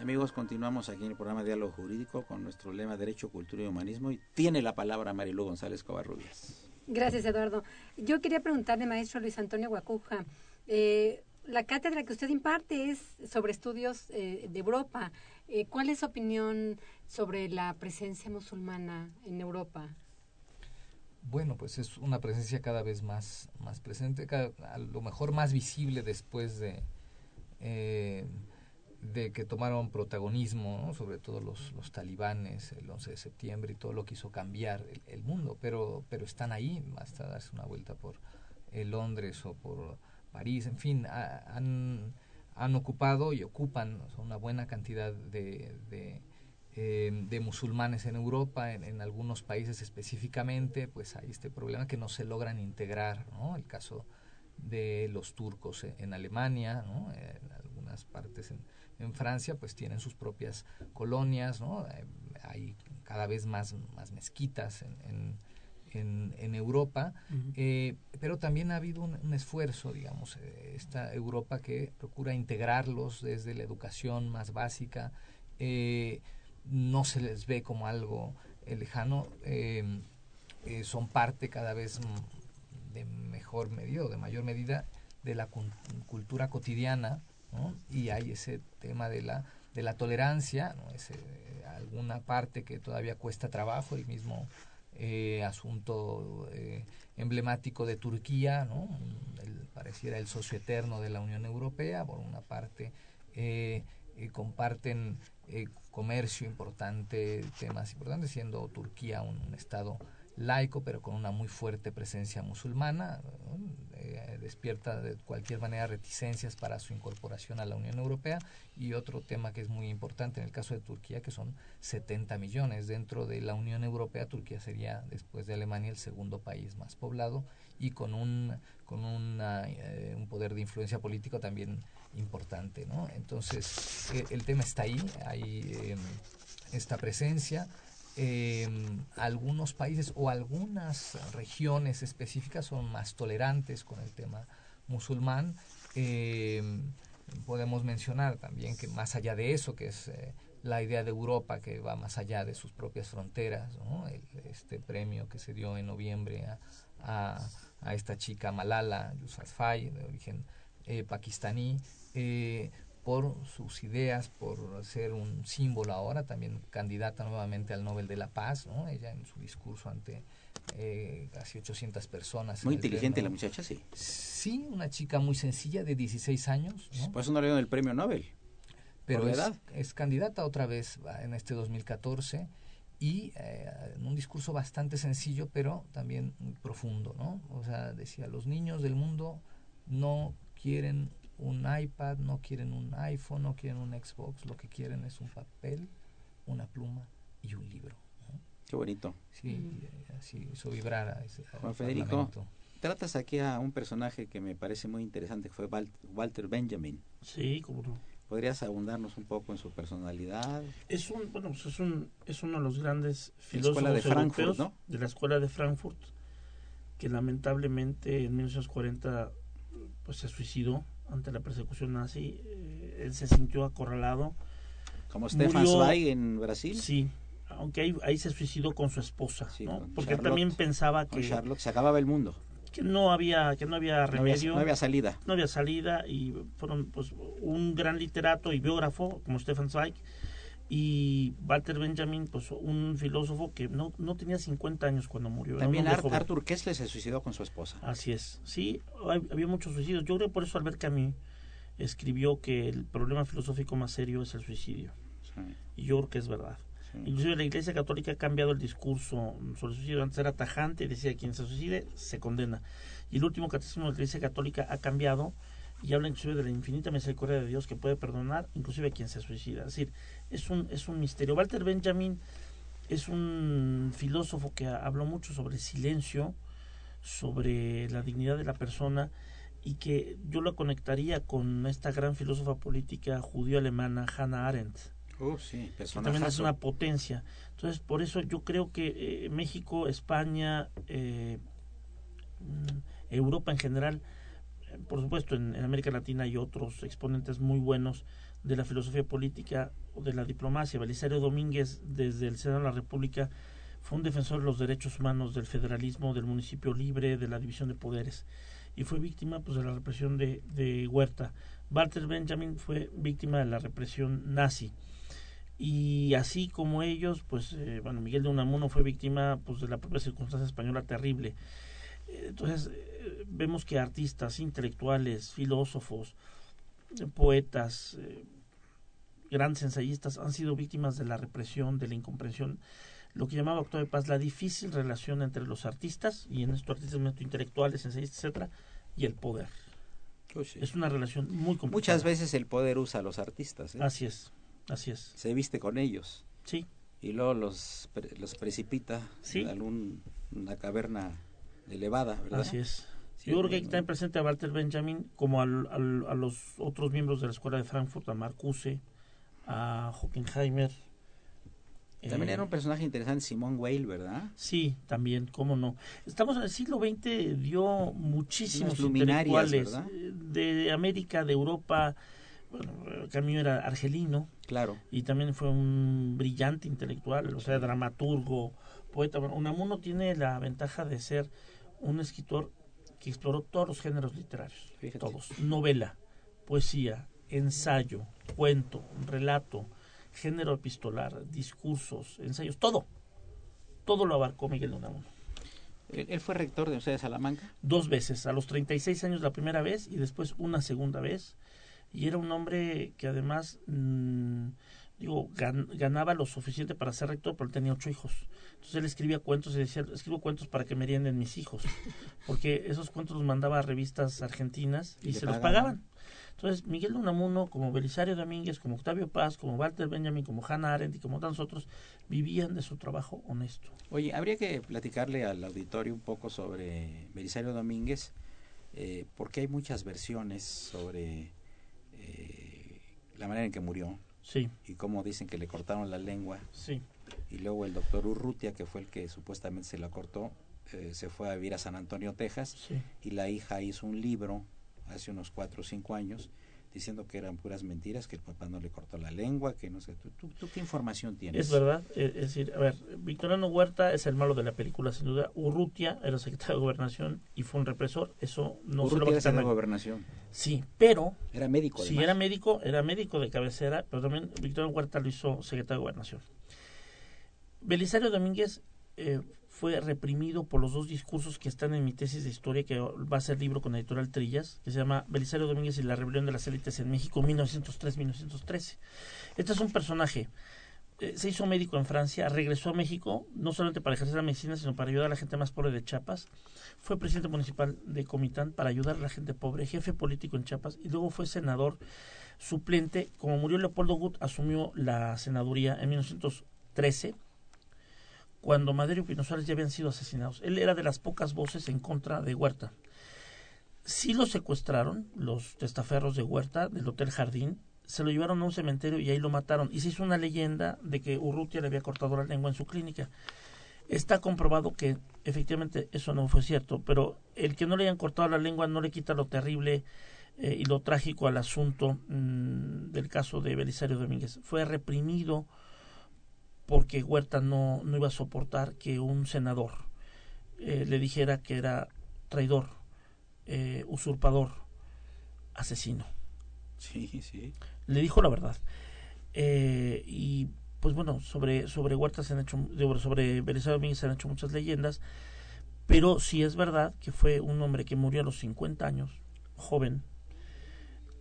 Speaker 1: Amigos, continuamos aquí en el programa Diálogo Jurídico con nuestro lema Derecho, Cultura y Humanismo y tiene la palabra Marilu González Covarrubias.
Speaker 4: Gracias, Eduardo. Yo quería preguntarle, maestro Luis Antonio Guacuja, eh, la cátedra que usted imparte es sobre estudios eh, de Europa. Eh, ¿Cuál es su opinión sobre la presencia musulmana en Europa?
Speaker 3: Bueno, pues es una presencia cada vez más, más presente, a lo mejor más visible después de, eh, de que tomaron protagonismo, sobre todo los, los talibanes, el 11 de septiembre y todo lo que hizo cambiar el, mundo, pero, pero están ahí, basta darse una vuelta por eh, Londres o por París, en fin, han, han ocupado y ocupan una buena cantidad de, eh, de musulmanes en Europa, en, algunos países específicamente, pues hay este problema que no se logran integrar, ¿no? El caso de los turcos en, Alemania. En algunas partes en, en, Francia, pues tienen sus propias colonias, ¿no? Eh, hay cada vez más, más mezquitas en, en, en Europa, eh, pero también ha habido un, esfuerzo, digamos, eh, esta Europa que procura integrarlos desde la educación más básica, eh, no se les ve como algo lejano, son parte cada vez de mejor medida o de mayor medida de la cultura cotidiana, y hay ese tema de la de la tolerancia, ¿no? es alguna parte que todavía cuesta trabajo, el mismo eh, asunto eh, emblemático de Turquía, ¿no? pareciera el socio eterno de la Unión Europea, por una parte eh, comparten comercio importante, temas importantes, siendo Turquía un estado laico, pero con una muy fuerte presencia musulmana, eh, despierta de cualquier manera reticencias para su incorporación a la Unión Europea. Y otro tema que es muy importante en el caso de Turquía, que son 70 millones. Dentro de la Unión Europea, Turquía sería, después de Alemania, el segundo país más poblado y con un, con una, eh, un poder de influencia político también importante. ¿no? Entonces, eh, el tema está ahí, hay esta presencia eh, algunos países o algunas regiones específicas son más tolerantes con el tema musulmán. Eh, podemos mencionar también que más allá de eso, que es eh, la idea de Europa que va más allá de sus propias fronteras, este premio que se dio en noviembre a, a, esta chica Malala Yousafzai, de origen eh, pakistaní, eh, por sus ideas, por ser un símbolo ahora, también candidata nuevamente al Nobel de la Paz, ¿no? Ella en su discurso ante eh, casi 800 personas.
Speaker 1: Muy inteligente la muchacha, sí.
Speaker 3: Sí, una chica muy sencilla de 16 años.
Speaker 1: ¿no? Por eso no le dieron el premio Nobel.
Speaker 3: Pero es, es, candidata otra vez en este 2014 y eh, en un discurso bastante sencillo, pero también muy profundo, ¿no? O sea, decía, los niños del mundo no quieren un iPad, no quieren un iPhone, no quieren un Xbox, lo que quieren es un papel, una pluma y un libro.
Speaker 1: Qué bonito.
Speaker 3: Sí, mm. así hizo vibrar
Speaker 1: Juan Federico, tratas aquí a un personaje que me parece muy interesante, que fue Walter Benjamin.
Speaker 2: Sí, como no.
Speaker 1: ¿Podrías abundarnos un poco en su personalidad?
Speaker 2: Es un, bueno, pues es un, es uno de los grandes filósofos de Frankfurt, ¿no? de la escuela de Frankfurt, que lamentablemente en 1940 pues se suicidó ante la persecución nazi, eh, él se sintió acorralado.
Speaker 1: Como Stefan Zweig en Brasil.
Speaker 2: Sí, aunque ahí, ahí se suicidó con su esposa, ¿no? porque él también pensaba que
Speaker 1: Charlotte se acababa el mundo.
Speaker 2: Que no había que no había remedio,
Speaker 1: no había, salida.
Speaker 2: No había salida y fueron pues un gran literato y biógrafo como Stefan Zweig y Walter Benjamin, pues un filósofo que no, no tenía 50 años cuando murió.
Speaker 1: También Arthur Kessler se suicidó con su esposa.
Speaker 2: Así es, sí, había muchos suicidios. Yo creo por eso Albert Camus escribió que el problema filosófico más serio es el suicidio. Y yo creo que es verdad. Inclusive la Iglesia Católica ha cambiado el discurso sobre el suicidio. Antes era tajante, decía quien se suicide se condena. Y el último catecismo de la Iglesia Católica ha cambiado y habla inclusive de la infinita misericordia de Dios que puede perdonar inclusive a quien se suicida. Es decir, es un, es un misterio. Walter Benjamin es un filósofo que habló mucho sobre el silencio, sobre la dignidad de la persona y que yo lo conectaría con esta gran filósofa política judío-alemana Hannah Arendt.
Speaker 1: Oh, sí,
Speaker 2: que también es una potencia. Entonces, por eso yo creo que eh, México, España, eh, mm, Europa en general, por supuesto, en, América Latina hay otros exponentes muy buenos de la filosofía política o de la diplomacia. Belisario Domínguez, desde el Senado de la República, fue un defensor de los derechos humanos, del federalismo, del municipio libre, de la división de poderes. y fue víctima pues de la represión de, de Huerta. Walter Benjamin fue víctima de la represión nazi y así como ellos, pues eh, bueno, Miguel de Unamuno fue víctima pues de la propia circunstancia española terrible. Eh, entonces eh, vemos que artistas, intelectuales, filósofos, poetas, grandes ensayistas han sido víctimas de la represión, de la incomprensión, lo que llamaba Octavio Paz la difícil relación entre los artistas, y en estos artistas intelectuales, ensayistas, etcétera, y el poder. Es una relación muy complicada.
Speaker 1: Muchas veces el poder usa a los artistas.
Speaker 2: Así es. Así es.
Speaker 1: Se viste con ellos.
Speaker 2: Sí.
Speaker 1: Y luego los, los precipita en alguna caverna elevada, ¿verdad?
Speaker 2: Así es. Yo creo que hay que tener presente a Walter Benjamin como al, a los otros miembros de la escuela de Frankfurt, a Marcuse, a Hockenheimer.
Speaker 1: También era un personaje interesante, Simón Weil, ¿verdad?
Speaker 2: Sí, también, cómo no. Estamos en el siglo XX, dio muchísimos intelectuales eh, de América, de Europa, bueno, Camilo era argelino.
Speaker 1: Claro.
Speaker 2: Y también fue un brillante intelectual, o sea, dramaturgo, poeta. Bueno, Unamuno tiene la ventaja de ser un escritor que exploró todos los géneros literarios. Todos. Novela, poesía, ensayo, cuento, relato, género epistolar, discursos, ensayos, todo. Todo lo abarcó Miguel de Unamuno.
Speaker 1: ¿Él fue rector de Universidad de Salamanca?
Speaker 2: Dos veces, a los 36 años la primera vez y después una segunda vez y era un hombre que además mm, digo ganaba lo suficiente para ser rector pero él tenía ocho hijos. Entonces él escribía cuentos y decía escribo cuentos para que merienden mis hijos porque esos cuentos los mandaba a revistas argentinas y, se los pagaban. entonces Miguel de Unamuno como Belisario Domínguez como Octavio Paz como Walter Benjamin como Hannah Arendt y como tantos otros vivían de su trabajo honesto.
Speaker 1: Oye habría que platicarle al auditorio un poco sobre Belisario Domínguez eh, porque hay muchas versiones sobre eh, la manera en que murió.
Speaker 2: Sí.
Speaker 1: Y cómo dicen que le cortaron la lengua.
Speaker 2: Sí.
Speaker 1: Y luego el doctor Urrutia, que fue el que supuestamente se la cortó, eh, se fue a vivir a San Antonio, Texas. Y la hija hizo un libro hace unos cuatro o cinco años diciendo que eran puras mentiras, que el papá no le cortó la lengua, que no sé, ¿tú, qué información tienes?
Speaker 2: Es verdad, es decir, a ver, Victoriano Huerta es el malo de la película, sin duda. Urrutia era secretario de Gobernación y fue un represor, eso no
Speaker 1: Urrutia se lo va a secretario de Gobernación.
Speaker 2: Sí, pero...
Speaker 1: Era médico,
Speaker 2: Sí, era médico, era médico de cabecera, pero también Victoriano Huerta lo hizo secretario de Gobernación. Belisario Domínguez eh, fue reprimido por los dos discursos que están en mi tesis de historia, que va a ser libro con editorial Trillas, que se llama Belisario Domínguez y la rebelión de las élites en México, 1903-1913. Este es un personaje. Eh, se hizo médico en Francia, regresó a México, no solamente para ejercer la medicina, sino para ayudar a la gente más pobre de Chiapas. Fue presidente municipal de Comitán para ayudar a la gente pobre, jefe político en Chiapas, y luego fue senador suplente. Como murió Leopoldo Gut, asumió la senaduría en 1913 cuando Madero y Pino ya habían sido asesinados. Él era de las pocas voces en contra de Huerta. Sí lo secuestraron, los testaferros de Huerta, del Hotel Jardín, se lo llevaron a un cementerio y ahí lo mataron. Y se hizo una leyenda de que Urrutia le había cortado la lengua en su clínica. Está comprobado que efectivamente eso no fue cierto, pero el que no le hayan cortado la lengua no le quita lo terrible eh, y lo trágico al asunto mm, del caso de Belisario Domínguez. Fue reprimido porque Huerta no, no iba a soportar que un senador eh, le dijera que era traidor, eh, usurpador, asesino.
Speaker 1: Sí, sí.
Speaker 2: Le dijo la verdad. Eh, y pues bueno, sobre, sobre Huerta se han hecho, sobre Belisario Domínguez se han hecho muchas leyendas, pero sí es verdad que fue un hombre que murió a los 50 años, joven,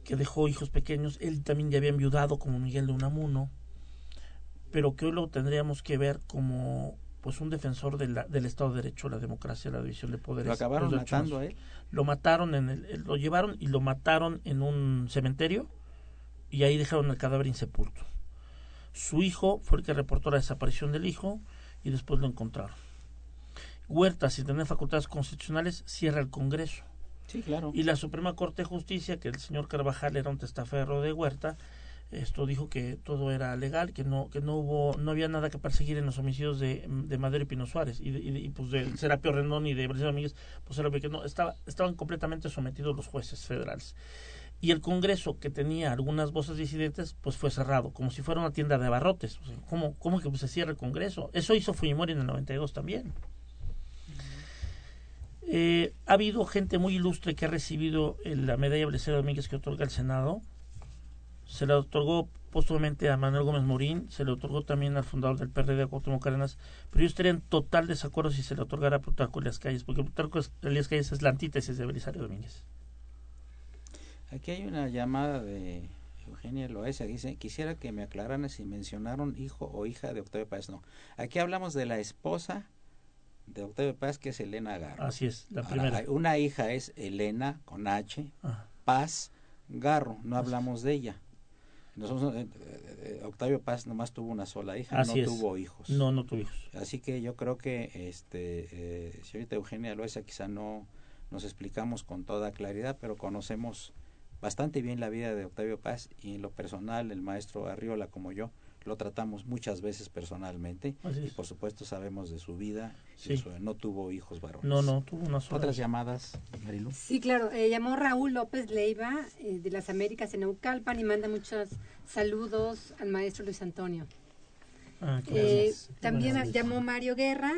Speaker 2: que dejó hijos pequeños, él también ya había enviudado como Miguel de Unamuno, pero que hoy lo tendríamos que ver como pues un defensor de la, del Estado de Derecho, la democracia, la división de poderes.
Speaker 1: ¿Lo acabaron matando a él?
Speaker 2: Lo mataron, en el, lo llevaron y lo mataron en un cementerio y ahí dejaron el cadáver insepulto. Su hijo fue el que reportó la desaparición del hijo y después lo encontraron. Huerta, sin tener facultades constitucionales, cierra el Congreso.
Speaker 1: Sí, claro.
Speaker 2: Y la Suprema Corte de Justicia, que el señor Carvajal era un testaferro de Huerta, esto dijo que todo era legal, que no que no hubo no había nada que perseguir en los homicidios de, de Madero y Pino Suárez y, pues de Serapio Rendón y de Belisario Domínguez, pues era que no estaba estaban completamente sometidos los jueces federales. Y el Congreso, que tenía algunas voces disidentes, pues fue cerrado, como si fuera una tienda de abarrotes. ¿cómo, ¿Cómo que se cierra el Congreso? Eso hizo Fujimori en el 92 también. Eh, ha habido gente muy ilustre que ha recibido la medalla Belisario Domínguez que otorga el Senado. Se la otorgó póstumamente a Manuel Gómez Morín, se le otorgó también al fundador del PRD, a Cuauhtémoc Cárdenas, pero yo estaría en total desacuerdo si se le otorgara a Plutarco Elias Calles, porque Plutarco Elias Calles es la antítesis de Belisario Domínguez.
Speaker 1: Aquí hay una llamada de Eugenia Loesa, dice, quisiera que me aclararan si mencionaron hijo o hija de Octavio Paz. No, aquí hablamos de la esposa de Octavio Paz, que es Elena Garro.
Speaker 2: Así es, la primera.
Speaker 1: una hija es Elena, con H, Paz Garro, no hablamos de ella. Nosotros, eh, eh, eh, Octavio Paz nomás tuvo una sola hija, no tuvo hijos.
Speaker 2: No, no tuvo hijos.
Speaker 1: Así que yo creo que, este, señorita Eugenia Loesa, quizá no nos explicamos con toda claridad, pero conocemos bastante bien la vida de Octavio Paz y en lo personal el maestro Arriola como yo lo tratamos muchas veces personalmente y por supuesto sabemos de su vida no tuvo hijos varones.
Speaker 2: No, no, tuvo una sola.
Speaker 1: ¿Otras llamadas, Marilu?
Speaker 4: Sí, claro, eh, llamó Raúl López Leiva eh, de las Américas en Eucalpan y manda muchos saludos al maestro Luis Antonio. Ah, eh, también llamó Mario Guerra,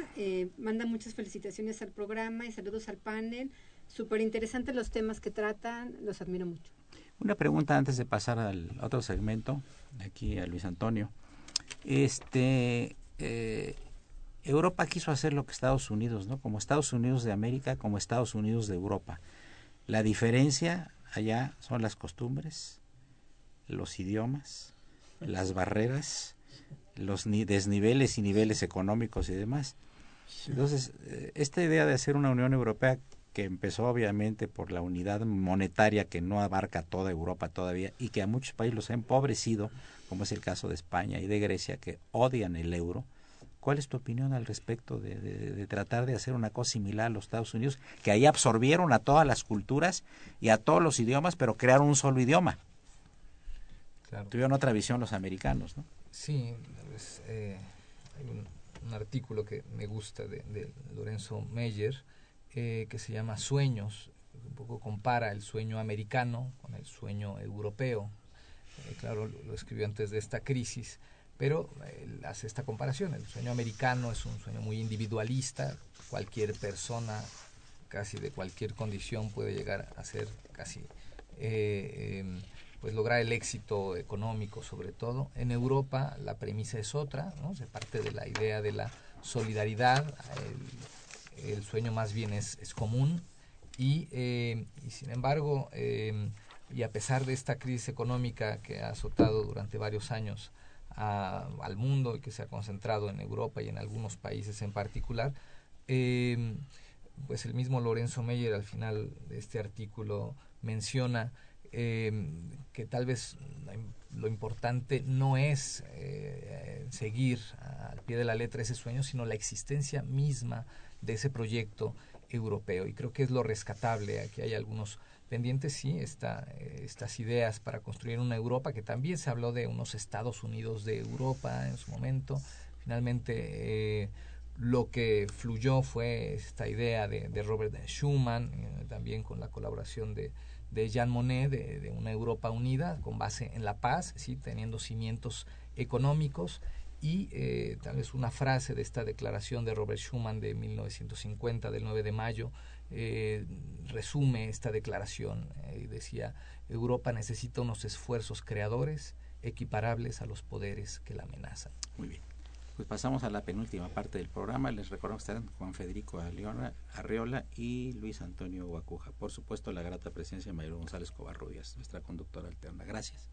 Speaker 4: manda muchas felicitaciones al programa y saludos al panel súper interesantes los temas que tratan, los admiro mucho.
Speaker 1: Una pregunta antes de pasar al otro segmento, aquí a Luis Antonio. Este, eh, Europa quiso hacer lo que Estados Unidos, ¿no? Como Estados Unidos de América, como Estados Unidos de Europa. La diferencia allá son las costumbres, los idiomas, las barreras, los desniveles y niveles económicos y demás. Entonces, eh, esta idea de hacer una Unión Europea que empezó obviamente por la unidad monetaria que no abarca toda Europa todavía y que a muchos países los ha empobrecido, como es el caso de España y de Grecia, que odian el euro. ¿Cuál es tu opinión al respecto de, tratar de hacer una cosa similar a los Estados Unidos, que ahí absorbieron a todas las culturas y a todos los idiomas, pero crearon un solo idioma? Tuvieron otra visión los americanos, ¿no?
Speaker 3: Sí, eh, hay un, artículo que me gusta de, de Lorenzo Meyer, eh, que se llama Sueños, un poco compara el sueño americano con el sueño europeo. Eh, claro, lo, escribió antes de esta crisis, pero hace esta comparación. El sueño americano es un sueño muy individualista, cualquier persona, casi de cualquier condición, puede llegar a ser casi... Eh, em, pues lograr el éxito económico sobre todo. En Europa la premisa es otra, ¿no? se parte de la idea de la solidaridad, el sueño más bien es, es común. Y, eh, y, sin embargo, eh, y a pesar de esta crisis económica que ha azotado durante varios años al mundo y que se ha concentrado en Europa y en algunos países en particular, eh, pues el mismo Lorenzo Meyer al final de este artículo menciona que tal vez lo importante no es seguir al pie de la letra ese sueño, sino la existencia misma de ese proyecto europeo. Y creo que es lo rescatable. Aquí hay algunos pendientes, sí, eh, estas ideas para construir una Europa, que también se habló de unos Estados Unidos de Europa en su momento. Finalmente, eh, lo que fluyó fue esta idea de, Robert Schuman, eh, también con la colaboración de, de Jean Monnet, de, de, una Europa unida, con base en la paz, sí, teniendo cimientos económicos y eh, tal vez una frase de esta declaración de Robert Schuman de 1950, del 9 de mayo, eh, resume esta declaración eh, decía, Europa necesita unos esfuerzos creadores equiparables a los poderes que la amenazan.
Speaker 1: Muy bien. Pues pasamos a la penúltima parte del programa. Les recuerdo que están Juan Federico Arriola y Luis Antonio Guacuja. Por supuesto, la grata presencia de Mayor González Covarrubias, nuestra conductora alterna. Gracias.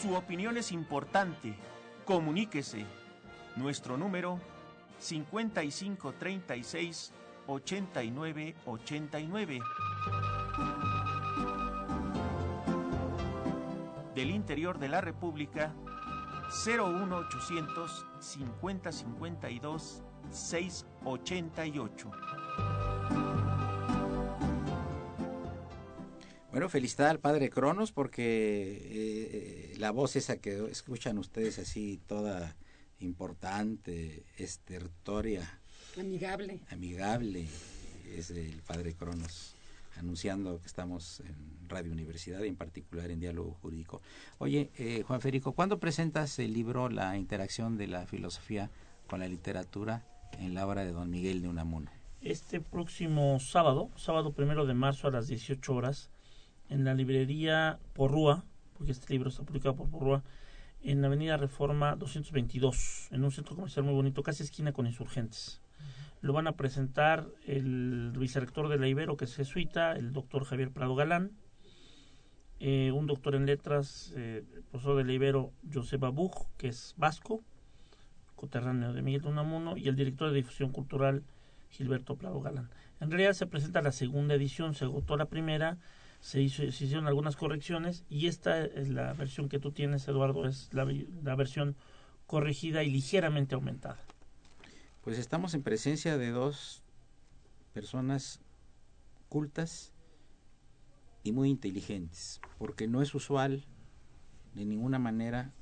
Speaker 5: Su opinión es importante. Comuníquese. Nuestro número 5536 8989. Del interior de la República 01800 5052 688.
Speaker 1: Bueno, felicidad al padre Cronos porque eh, la voz esa que escuchan ustedes así toda importante, estertoria,
Speaker 4: Amigable.
Speaker 1: amigable, es el padre Cronos anunciando que estamos en Radio Universidad y en particular en Diálogo Jurídico. Oye, eh, Juan Federico, ¿cuándo presentas el libro La interacción de la filosofía con la literatura en la obra de don Miguel de Unamuno?
Speaker 2: Este próximo sábado, sábado primero de marzo a las 18 horas, en la librería Porrúa, porque este libro está publicado por Porrúa, en la Avenida Reforma 222, en un centro comercial muy bonito, casi esquina con insurgentes. Lo van a presentar el vicerrector de la Ibero, que es jesuita, el doctor Javier Prado Galán, eh, un doctor en letras, eh, profesor de la Ibero, Josep Abuj, que es vasco, coterráneo de Miguel Unamuno, y el director de difusión cultural, Gilberto Prado Galán. En realidad se presenta la segunda edición, se agotó la primera, se, hizo, se hicieron algunas correcciones y esta es la versión que tú tienes, Eduardo, es la, la versión corregida y ligeramente aumentada.
Speaker 1: Pues estamos en presencia de dos personas cultas y muy inteligentes, porque no es usual de ninguna manera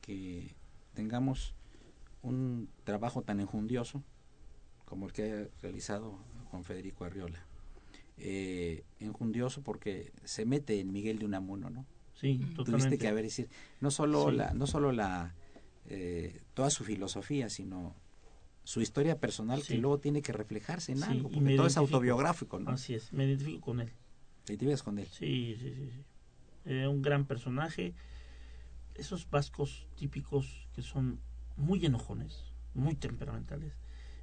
Speaker 1: que tengamos un trabajo tan enjundioso como el que ha realizado Juan Federico Arriola. Eh, enjundioso porque se mete en Miguel de Unamuno, ¿no?
Speaker 2: Sí,
Speaker 1: Tuviste
Speaker 2: totalmente.
Speaker 1: que haber decir, no solo
Speaker 2: Sí.
Speaker 1: la, no solo la eh, toda su filosofía, sino su historia personal que luego tiene que reflejarse en
Speaker 2: Sí,
Speaker 1: algo, porque todo es autobiográfico, ¿no?
Speaker 2: Así es, me identifico con él.
Speaker 1: Te identificas con él.
Speaker 2: Sí, sí, sí. sí. Eh, un gran personaje. Esos vascos típicos que son muy enojones, muy temperamentales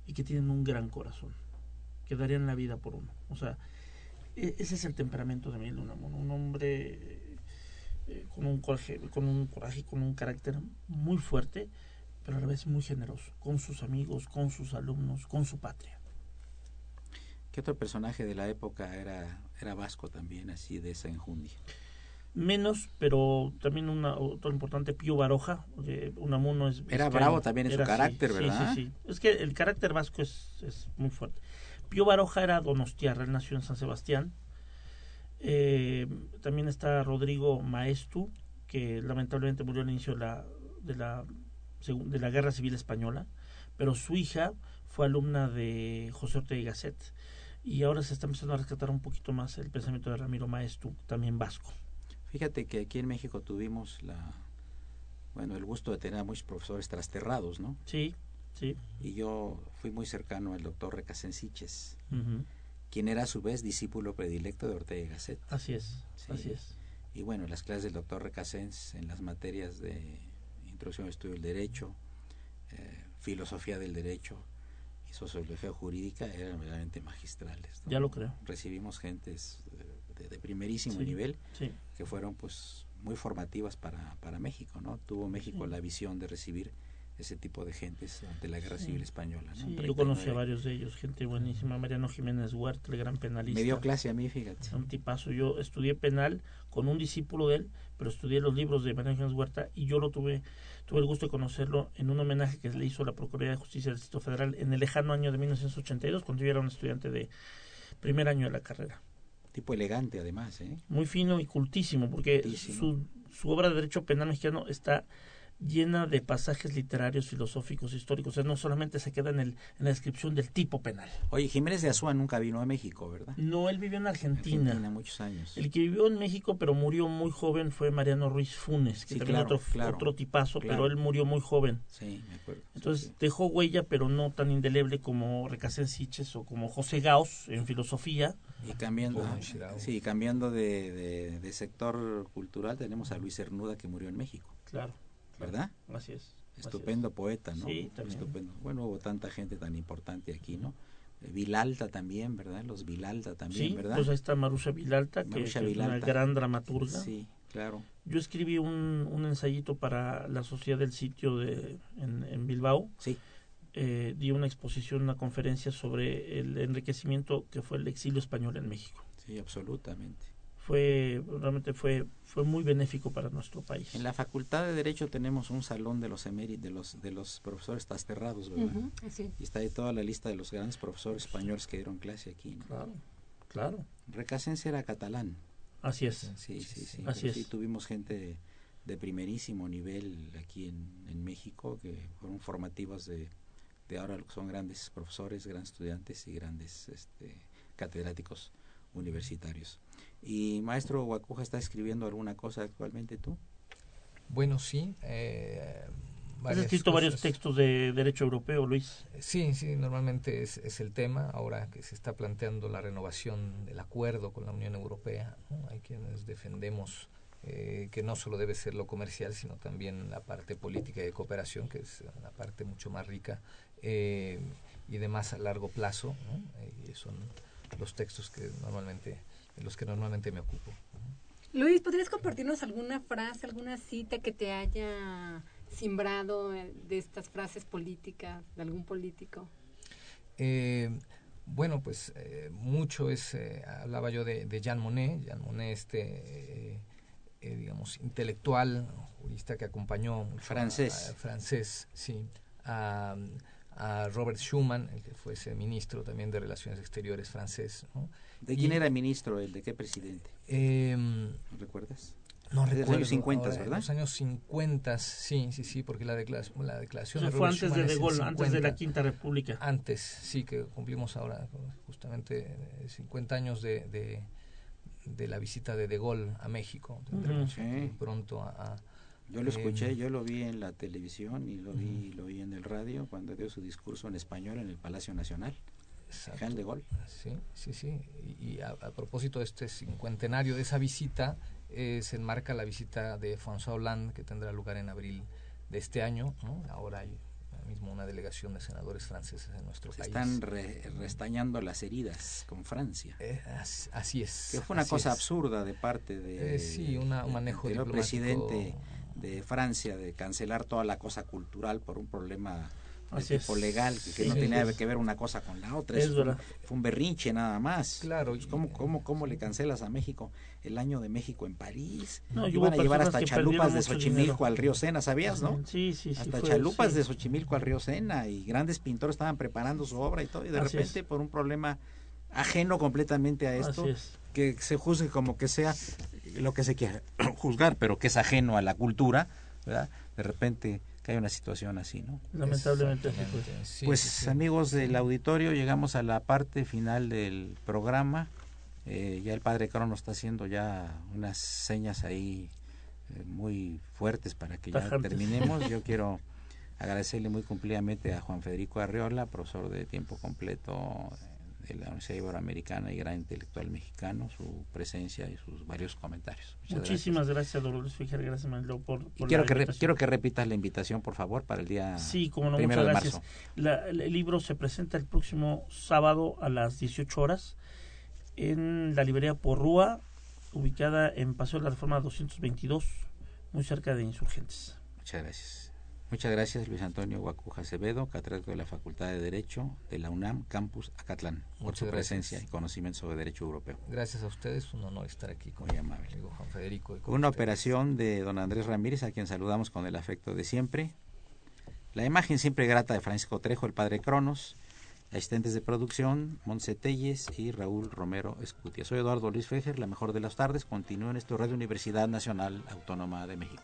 Speaker 2: y que tienen un gran corazón, que darían la vida por uno. O sea, ese es el temperamento de Miguel de Unamuno, un hombre eh, con un coraje, con un coraje, con un carácter muy fuerte, pero a la vez muy generoso, con sus amigos, con sus alumnos, con su patria.
Speaker 1: ¿Qué otro personaje de la época era, era vasco también, así de esa enjundia?
Speaker 2: Menos, pero también una, otro importante, Pío Baroja. Unamuno es.
Speaker 1: Era
Speaker 2: vizcaíno.
Speaker 1: bravo también en su
Speaker 2: así,
Speaker 1: carácter,
Speaker 2: sí,
Speaker 1: ¿verdad?
Speaker 2: Sí, sí, Es que el carácter vasco es, es muy fuerte. Pío Baroja era donostiarra, él nació en San Sebastián. Eh, también está Rodrigo Maestu, que lamentablemente murió al inicio de la, de la, de la Guerra Civil Española, pero su hija fue alumna de José Ortega y Gasset. Y ahora se está empezando a rescatar un poquito más el pensamiento de Ramiro Maestu, también vasco.
Speaker 1: Fíjate que aquí en México tuvimos la, bueno, el gusto de tener a muchos profesores trasterrados, ¿no?
Speaker 2: Sí, sí.
Speaker 1: Y yo fui muy cercano al doctor Recasensiches,
Speaker 2: ujú.
Speaker 1: quien era a su vez discípulo predilecto de Ortega y Gasset.
Speaker 2: Así es,
Speaker 1: Sí.
Speaker 2: así es.
Speaker 1: Y bueno, las clases del doctor Recasens en las materias de introducción al estudio del derecho, eh, filosofía del derecho y sociología jurídica eran verdaderamente magistrales. ¿no?
Speaker 2: Ya lo creo.
Speaker 1: Recibimos gentes de, de- de primerísimo
Speaker 2: Sí.
Speaker 1: nivel
Speaker 2: Sí,
Speaker 1: que fueron pues muy formativas para, para México, ¿no? Tuvo México
Speaker 2: Sí.
Speaker 1: la visión de recibir ese tipo de gentes ante la Guerra
Speaker 2: Sí.
Speaker 1: Civil Española, ¿no?
Speaker 2: sí, yo conocí a
Speaker 1: 39.
Speaker 2: varios de ellos, gente buenísima. Mariano Jiménez Huerta, el gran penalista.
Speaker 1: Me dio clase a mí, fíjate.
Speaker 2: Un tipazo. Yo estudié penal con un discípulo de él, pero estudié los libros de Mariano Jiménez Huerta y yo lo tuve, tuve el gusto de conocerlo en un homenaje que le hizo la Procuraduría de Justicia del Distrito Federal en el lejano año de 1982, cuando yo era un estudiante de primer año de la carrera.
Speaker 1: Tipo elegante además, ¿eh?
Speaker 2: muy fino y cultísimo, porque
Speaker 1: Cultísimo.
Speaker 2: su, su obra de derecho penal mexicano está llena de pasajes literarios, filosóficos, históricos. O sea, no solamente se queda en, el, en la descripción del tipo penal.
Speaker 1: Oye, Jiménez de Azúa nunca vino a México, ¿verdad?
Speaker 2: No, él vivió en Argentina.
Speaker 1: Argentina muchos años.
Speaker 2: El que vivió en México, pero murió muy joven, fue Mariano Ruiz Funes, que
Speaker 1: Sí,
Speaker 2: también
Speaker 1: claro,
Speaker 2: otro,
Speaker 1: claro,
Speaker 2: otro tipazo,
Speaker 1: claro.
Speaker 2: pero él murió muy joven.
Speaker 1: Sí, me acuerdo.
Speaker 2: Entonces
Speaker 1: sí.
Speaker 2: dejó huella, pero no tan indeleble como Recasensiches o como José Gauss en filosofía.
Speaker 1: Y cambiando,
Speaker 3: Shirao.
Speaker 1: sí, cambiando de, de- de sector cultural, tenemos a Luis Cernuda que murió en México,
Speaker 2: Claro,
Speaker 1: ¿verdad?
Speaker 2: así es. así es.
Speaker 1: Estupendo poeta, ¿no?
Speaker 2: Sí, también.
Speaker 1: Estupendo. Bueno, hubo tanta gente tan importante aquí, ¿no? Eh, Vilalta también, ¿verdad? Los Vilalta también,
Speaker 2: Sí,
Speaker 1: ¿verdad?
Speaker 2: pues ahí está Marusha Vilalta, que, que es una
Speaker 1: Vilalta.
Speaker 2: gran dramaturga.
Speaker 1: Sí, Claro.
Speaker 2: Yo escribí un, un ensayito para la Sociedad del Sitio de, en, en Bilbao.
Speaker 1: Sí.
Speaker 2: Eh, di una exposición, una conferencia sobre el enriquecimiento que fue el exilio español en México.
Speaker 1: Sí, absolutamente.
Speaker 2: Fue, realmente fue, fue muy benéfico para nuestro país.
Speaker 1: En la Facultad de Derecho tenemos un salón de los eméritos, de los, de los profesores tasterrados, ¿verdad?
Speaker 4: Ujú, así.
Speaker 1: Y está ahí toda la lista de los grandes profesores españoles que dieron clase aquí. ¿no?
Speaker 2: Claro, claro.
Speaker 1: Recasense era catalán.
Speaker 2: Así es.
Speaker 1: Sí, sí, sí.
Speaker 2: Así
Speaker 1: pero
Speaker 2: es.
Speaker 1: sí tuvimos gente de, de primerísimo nivel aquí en, en México que fueron formativas de, de ahora lo que son grandes profesores, grandes estudiantes y grandes este, catedráticos universitarios. Y maestro Guacuja, ¿está escribiendo alguna cosa actualmente tú?
Speaker 3: Bueno, sí. Eh,
Speaker 2: Has escrito varios textos de derecho europeo, Luis.
Speaker 3: Sí, sí, normalmente es, es el tema. Ahora que se está planteando la renovación del acuerdo con la Unión Europea, ¿no? hay quienes defendemos eh, que no solo debe ser lo comercial, sino también la parte política y de cooperación, que es una parte mucho más rica eh, y de más a largo plazo. ¿no? Y son los textos que normalmente, de los que normalmente me ocupo.
Speaker 4: Luis, ¿podrías compartirnos alguna frase, alguna cita que te haya simbrado eh, de estas frases políticas, de algún político?
Speaker 3: Eh, bueno, pues eh, mucho es, eh, hablaba yo de, de Jean Monnet, Jean Monnet, este, eh, eh, digamos, intelectual, jurista que acompañó mucho a-
Speaker 1: Francés.
Speaker 3: a- francés, sí, a, a Robert Schuman, el que fuese ministro también de Relaciones Exteriores francés. ¿no?
Speaker 1: ¿De quién
Speaker 3: Y-
Speaker 1: era ministro él? ¿De qué presidente? ¿No recuerdas?
Speaker 3: no
Speaker 1: De los
Speaker 3: recuerdo.
Speaker 1: años 50,
Speaker 3: ahora, en
Speaker 1: ¿verdad?
Speaker 3: Los años 50, sí, sí, sí, porque la, decla- la declaración
Speaker 2: Eso
Speaker 3: de
Speaker 2: fue
Speaker 3: Robert
Speaker 2: antes de
Speaker 3: Schuman
Speaker 2: De
Speaker 3: en
Speaker 2: Gaulle, antes de la
Speaker 3: 50.
Speaker 2: Quinta República.
Speaker 3: Antes, sí, que cumplimos ahora justamente eh, 50 años de, de, de la visita de De Gaulle a México. Tendremos
Speaker 1: Sí.
Speaker 3: muy pronto a... a-
Speaker 1: Yo lo escuché,
Speaker 3: Em,
Speaker 1: yo lo vi en la televisión y lo vi, lo vi en el radio cuando dio su discurso en español en el Palacio Nacional.
Speaker 3: exacto.
Speaker 1: Jean de Gaulle.
Speaker 3: Sí, sí, sí. Y, a, a propósito de este cincuentenario de esa visita, eh, se enmarca la visita de François Hollande que tendrá lugar en abril de este año. ¿no? Ahora hay mismo una delegación de senadores franceses en nuestro
Speaker 1: Se
Speaker 3: país.
Speaker 1: están re- restañando las heridas con Francia.
Speaker 3: Eh, as- así es.
Speaker 1: Que fue una cosa
Speaker 3: es.
Speaker 1: absurda de parte de,
Speaker 3: Eh, sí, una- un manejo diplomático.
Speaker 1: presidente de Francia de cancelar toda la cosa cultural por un problema de
Speaker 2: Así
Speaker 1: tipo
Speaker 2: es.
Speaker 1: legal que, no tenía que ver una cosa con la otra.
Speaker 2: Es
Speaker 1: fue, fue un berrinche nada más.
Speaker 3: Claro,
Speaker 1: Pues, ¿cómo, cómo, ¿Cómo le cancelas a México el año de México en París?
Speaker 2: No,
Speaker 1: Iban a llevar hasta chalupas de Xochimilco
Speaker 2: dinero.
Speaker 1: al río Sena, ¿sabías, no?
Speaker 2: Sí, sí, sí.
Speaker 1: hasta
Speaker 2: fue-
Speaker 1: chalupas
Speaker 2: sí.
Speaker 1: de Xochimilco al río Sena y grandes pintores estaban preparando su obra y todo y de
Speaker 2: Así
Speaker 1: repente por un problema ajeno completamente a esto
Speaker 2: Así es.
Speaker 1: Que se juzgue como que sea lo que se quiera juzgar pero que es ajeno a la cultura ¿verdad? de repente que hay una situación así no
Speaker 2: Lamentablemente
Speaker 3: sí,
Speaker 1: pues
Speaker 3: sí, sí.
Speaker 1: amigos del auditorio llegamos a la parte final del programa. Eh, ya el padre Crono está haciendo ya unas señas ahí eh, muy fuertes para que ya terminemos. Yo quiero agradecerle muy cumplidamente a Juan Federico Arriola profesor de tiempo completo de la Universidad Iberoamericana y gran intelectual mexicano su presencia y sus varios comentarios Muchas
Speaker 2: Muchísimas gracias, Dolores Fijer, gracias, Manuel, por,
Speaker 1: gracias.
Speaker 2: por
Speaker 1: y quiero
Speaker 2: la
Speaker 1: que, re- quiero que repitas la invitación por favor para el día
Speaker 2: Sí, como no,
Speaker 1: primero
Speaker 2: muchas
Speaker 1: de
Speaker 2: gracias.
Speaker 1: marzo
Speaker 2: La- el libro se presenta el próximo sábado a las 18 horas en la librería Porrúa, ubicada en Paseo de la Reforma 222, muy cerca de Insurgentes.
Speaker 1: Muchas gracias. Muchas gracias, Luis Antonio Guacuja Acevedo, catedrático de la Facultad de Derecho de la UNAM, Campus Acatlán, por
Speaker 3: Muchas
Speaker 1: su
Speaker 3: gracias.
Speaker 1: presencia y conocimiento sobre derecho europeo.
Speaker 3: Gracias a ustedes, un honor estar aquí con
Speaker 1: Muy amable.
Speaker 3: amigo Juan Federico. y con
Speaker 1: Una operación de don Andrés Ramírez, a quien saludamos con el afecto de siempre. La imagen siempre grata de Francisco Trejo, el padre Cronos. Asistentes de producción, Montse Telles y Raúl Romero Escutia. Soy Eduardo Luis Fejer, la mejor de las tardes. Continúa en esta Radio Universidad Nacional Autónoma de México.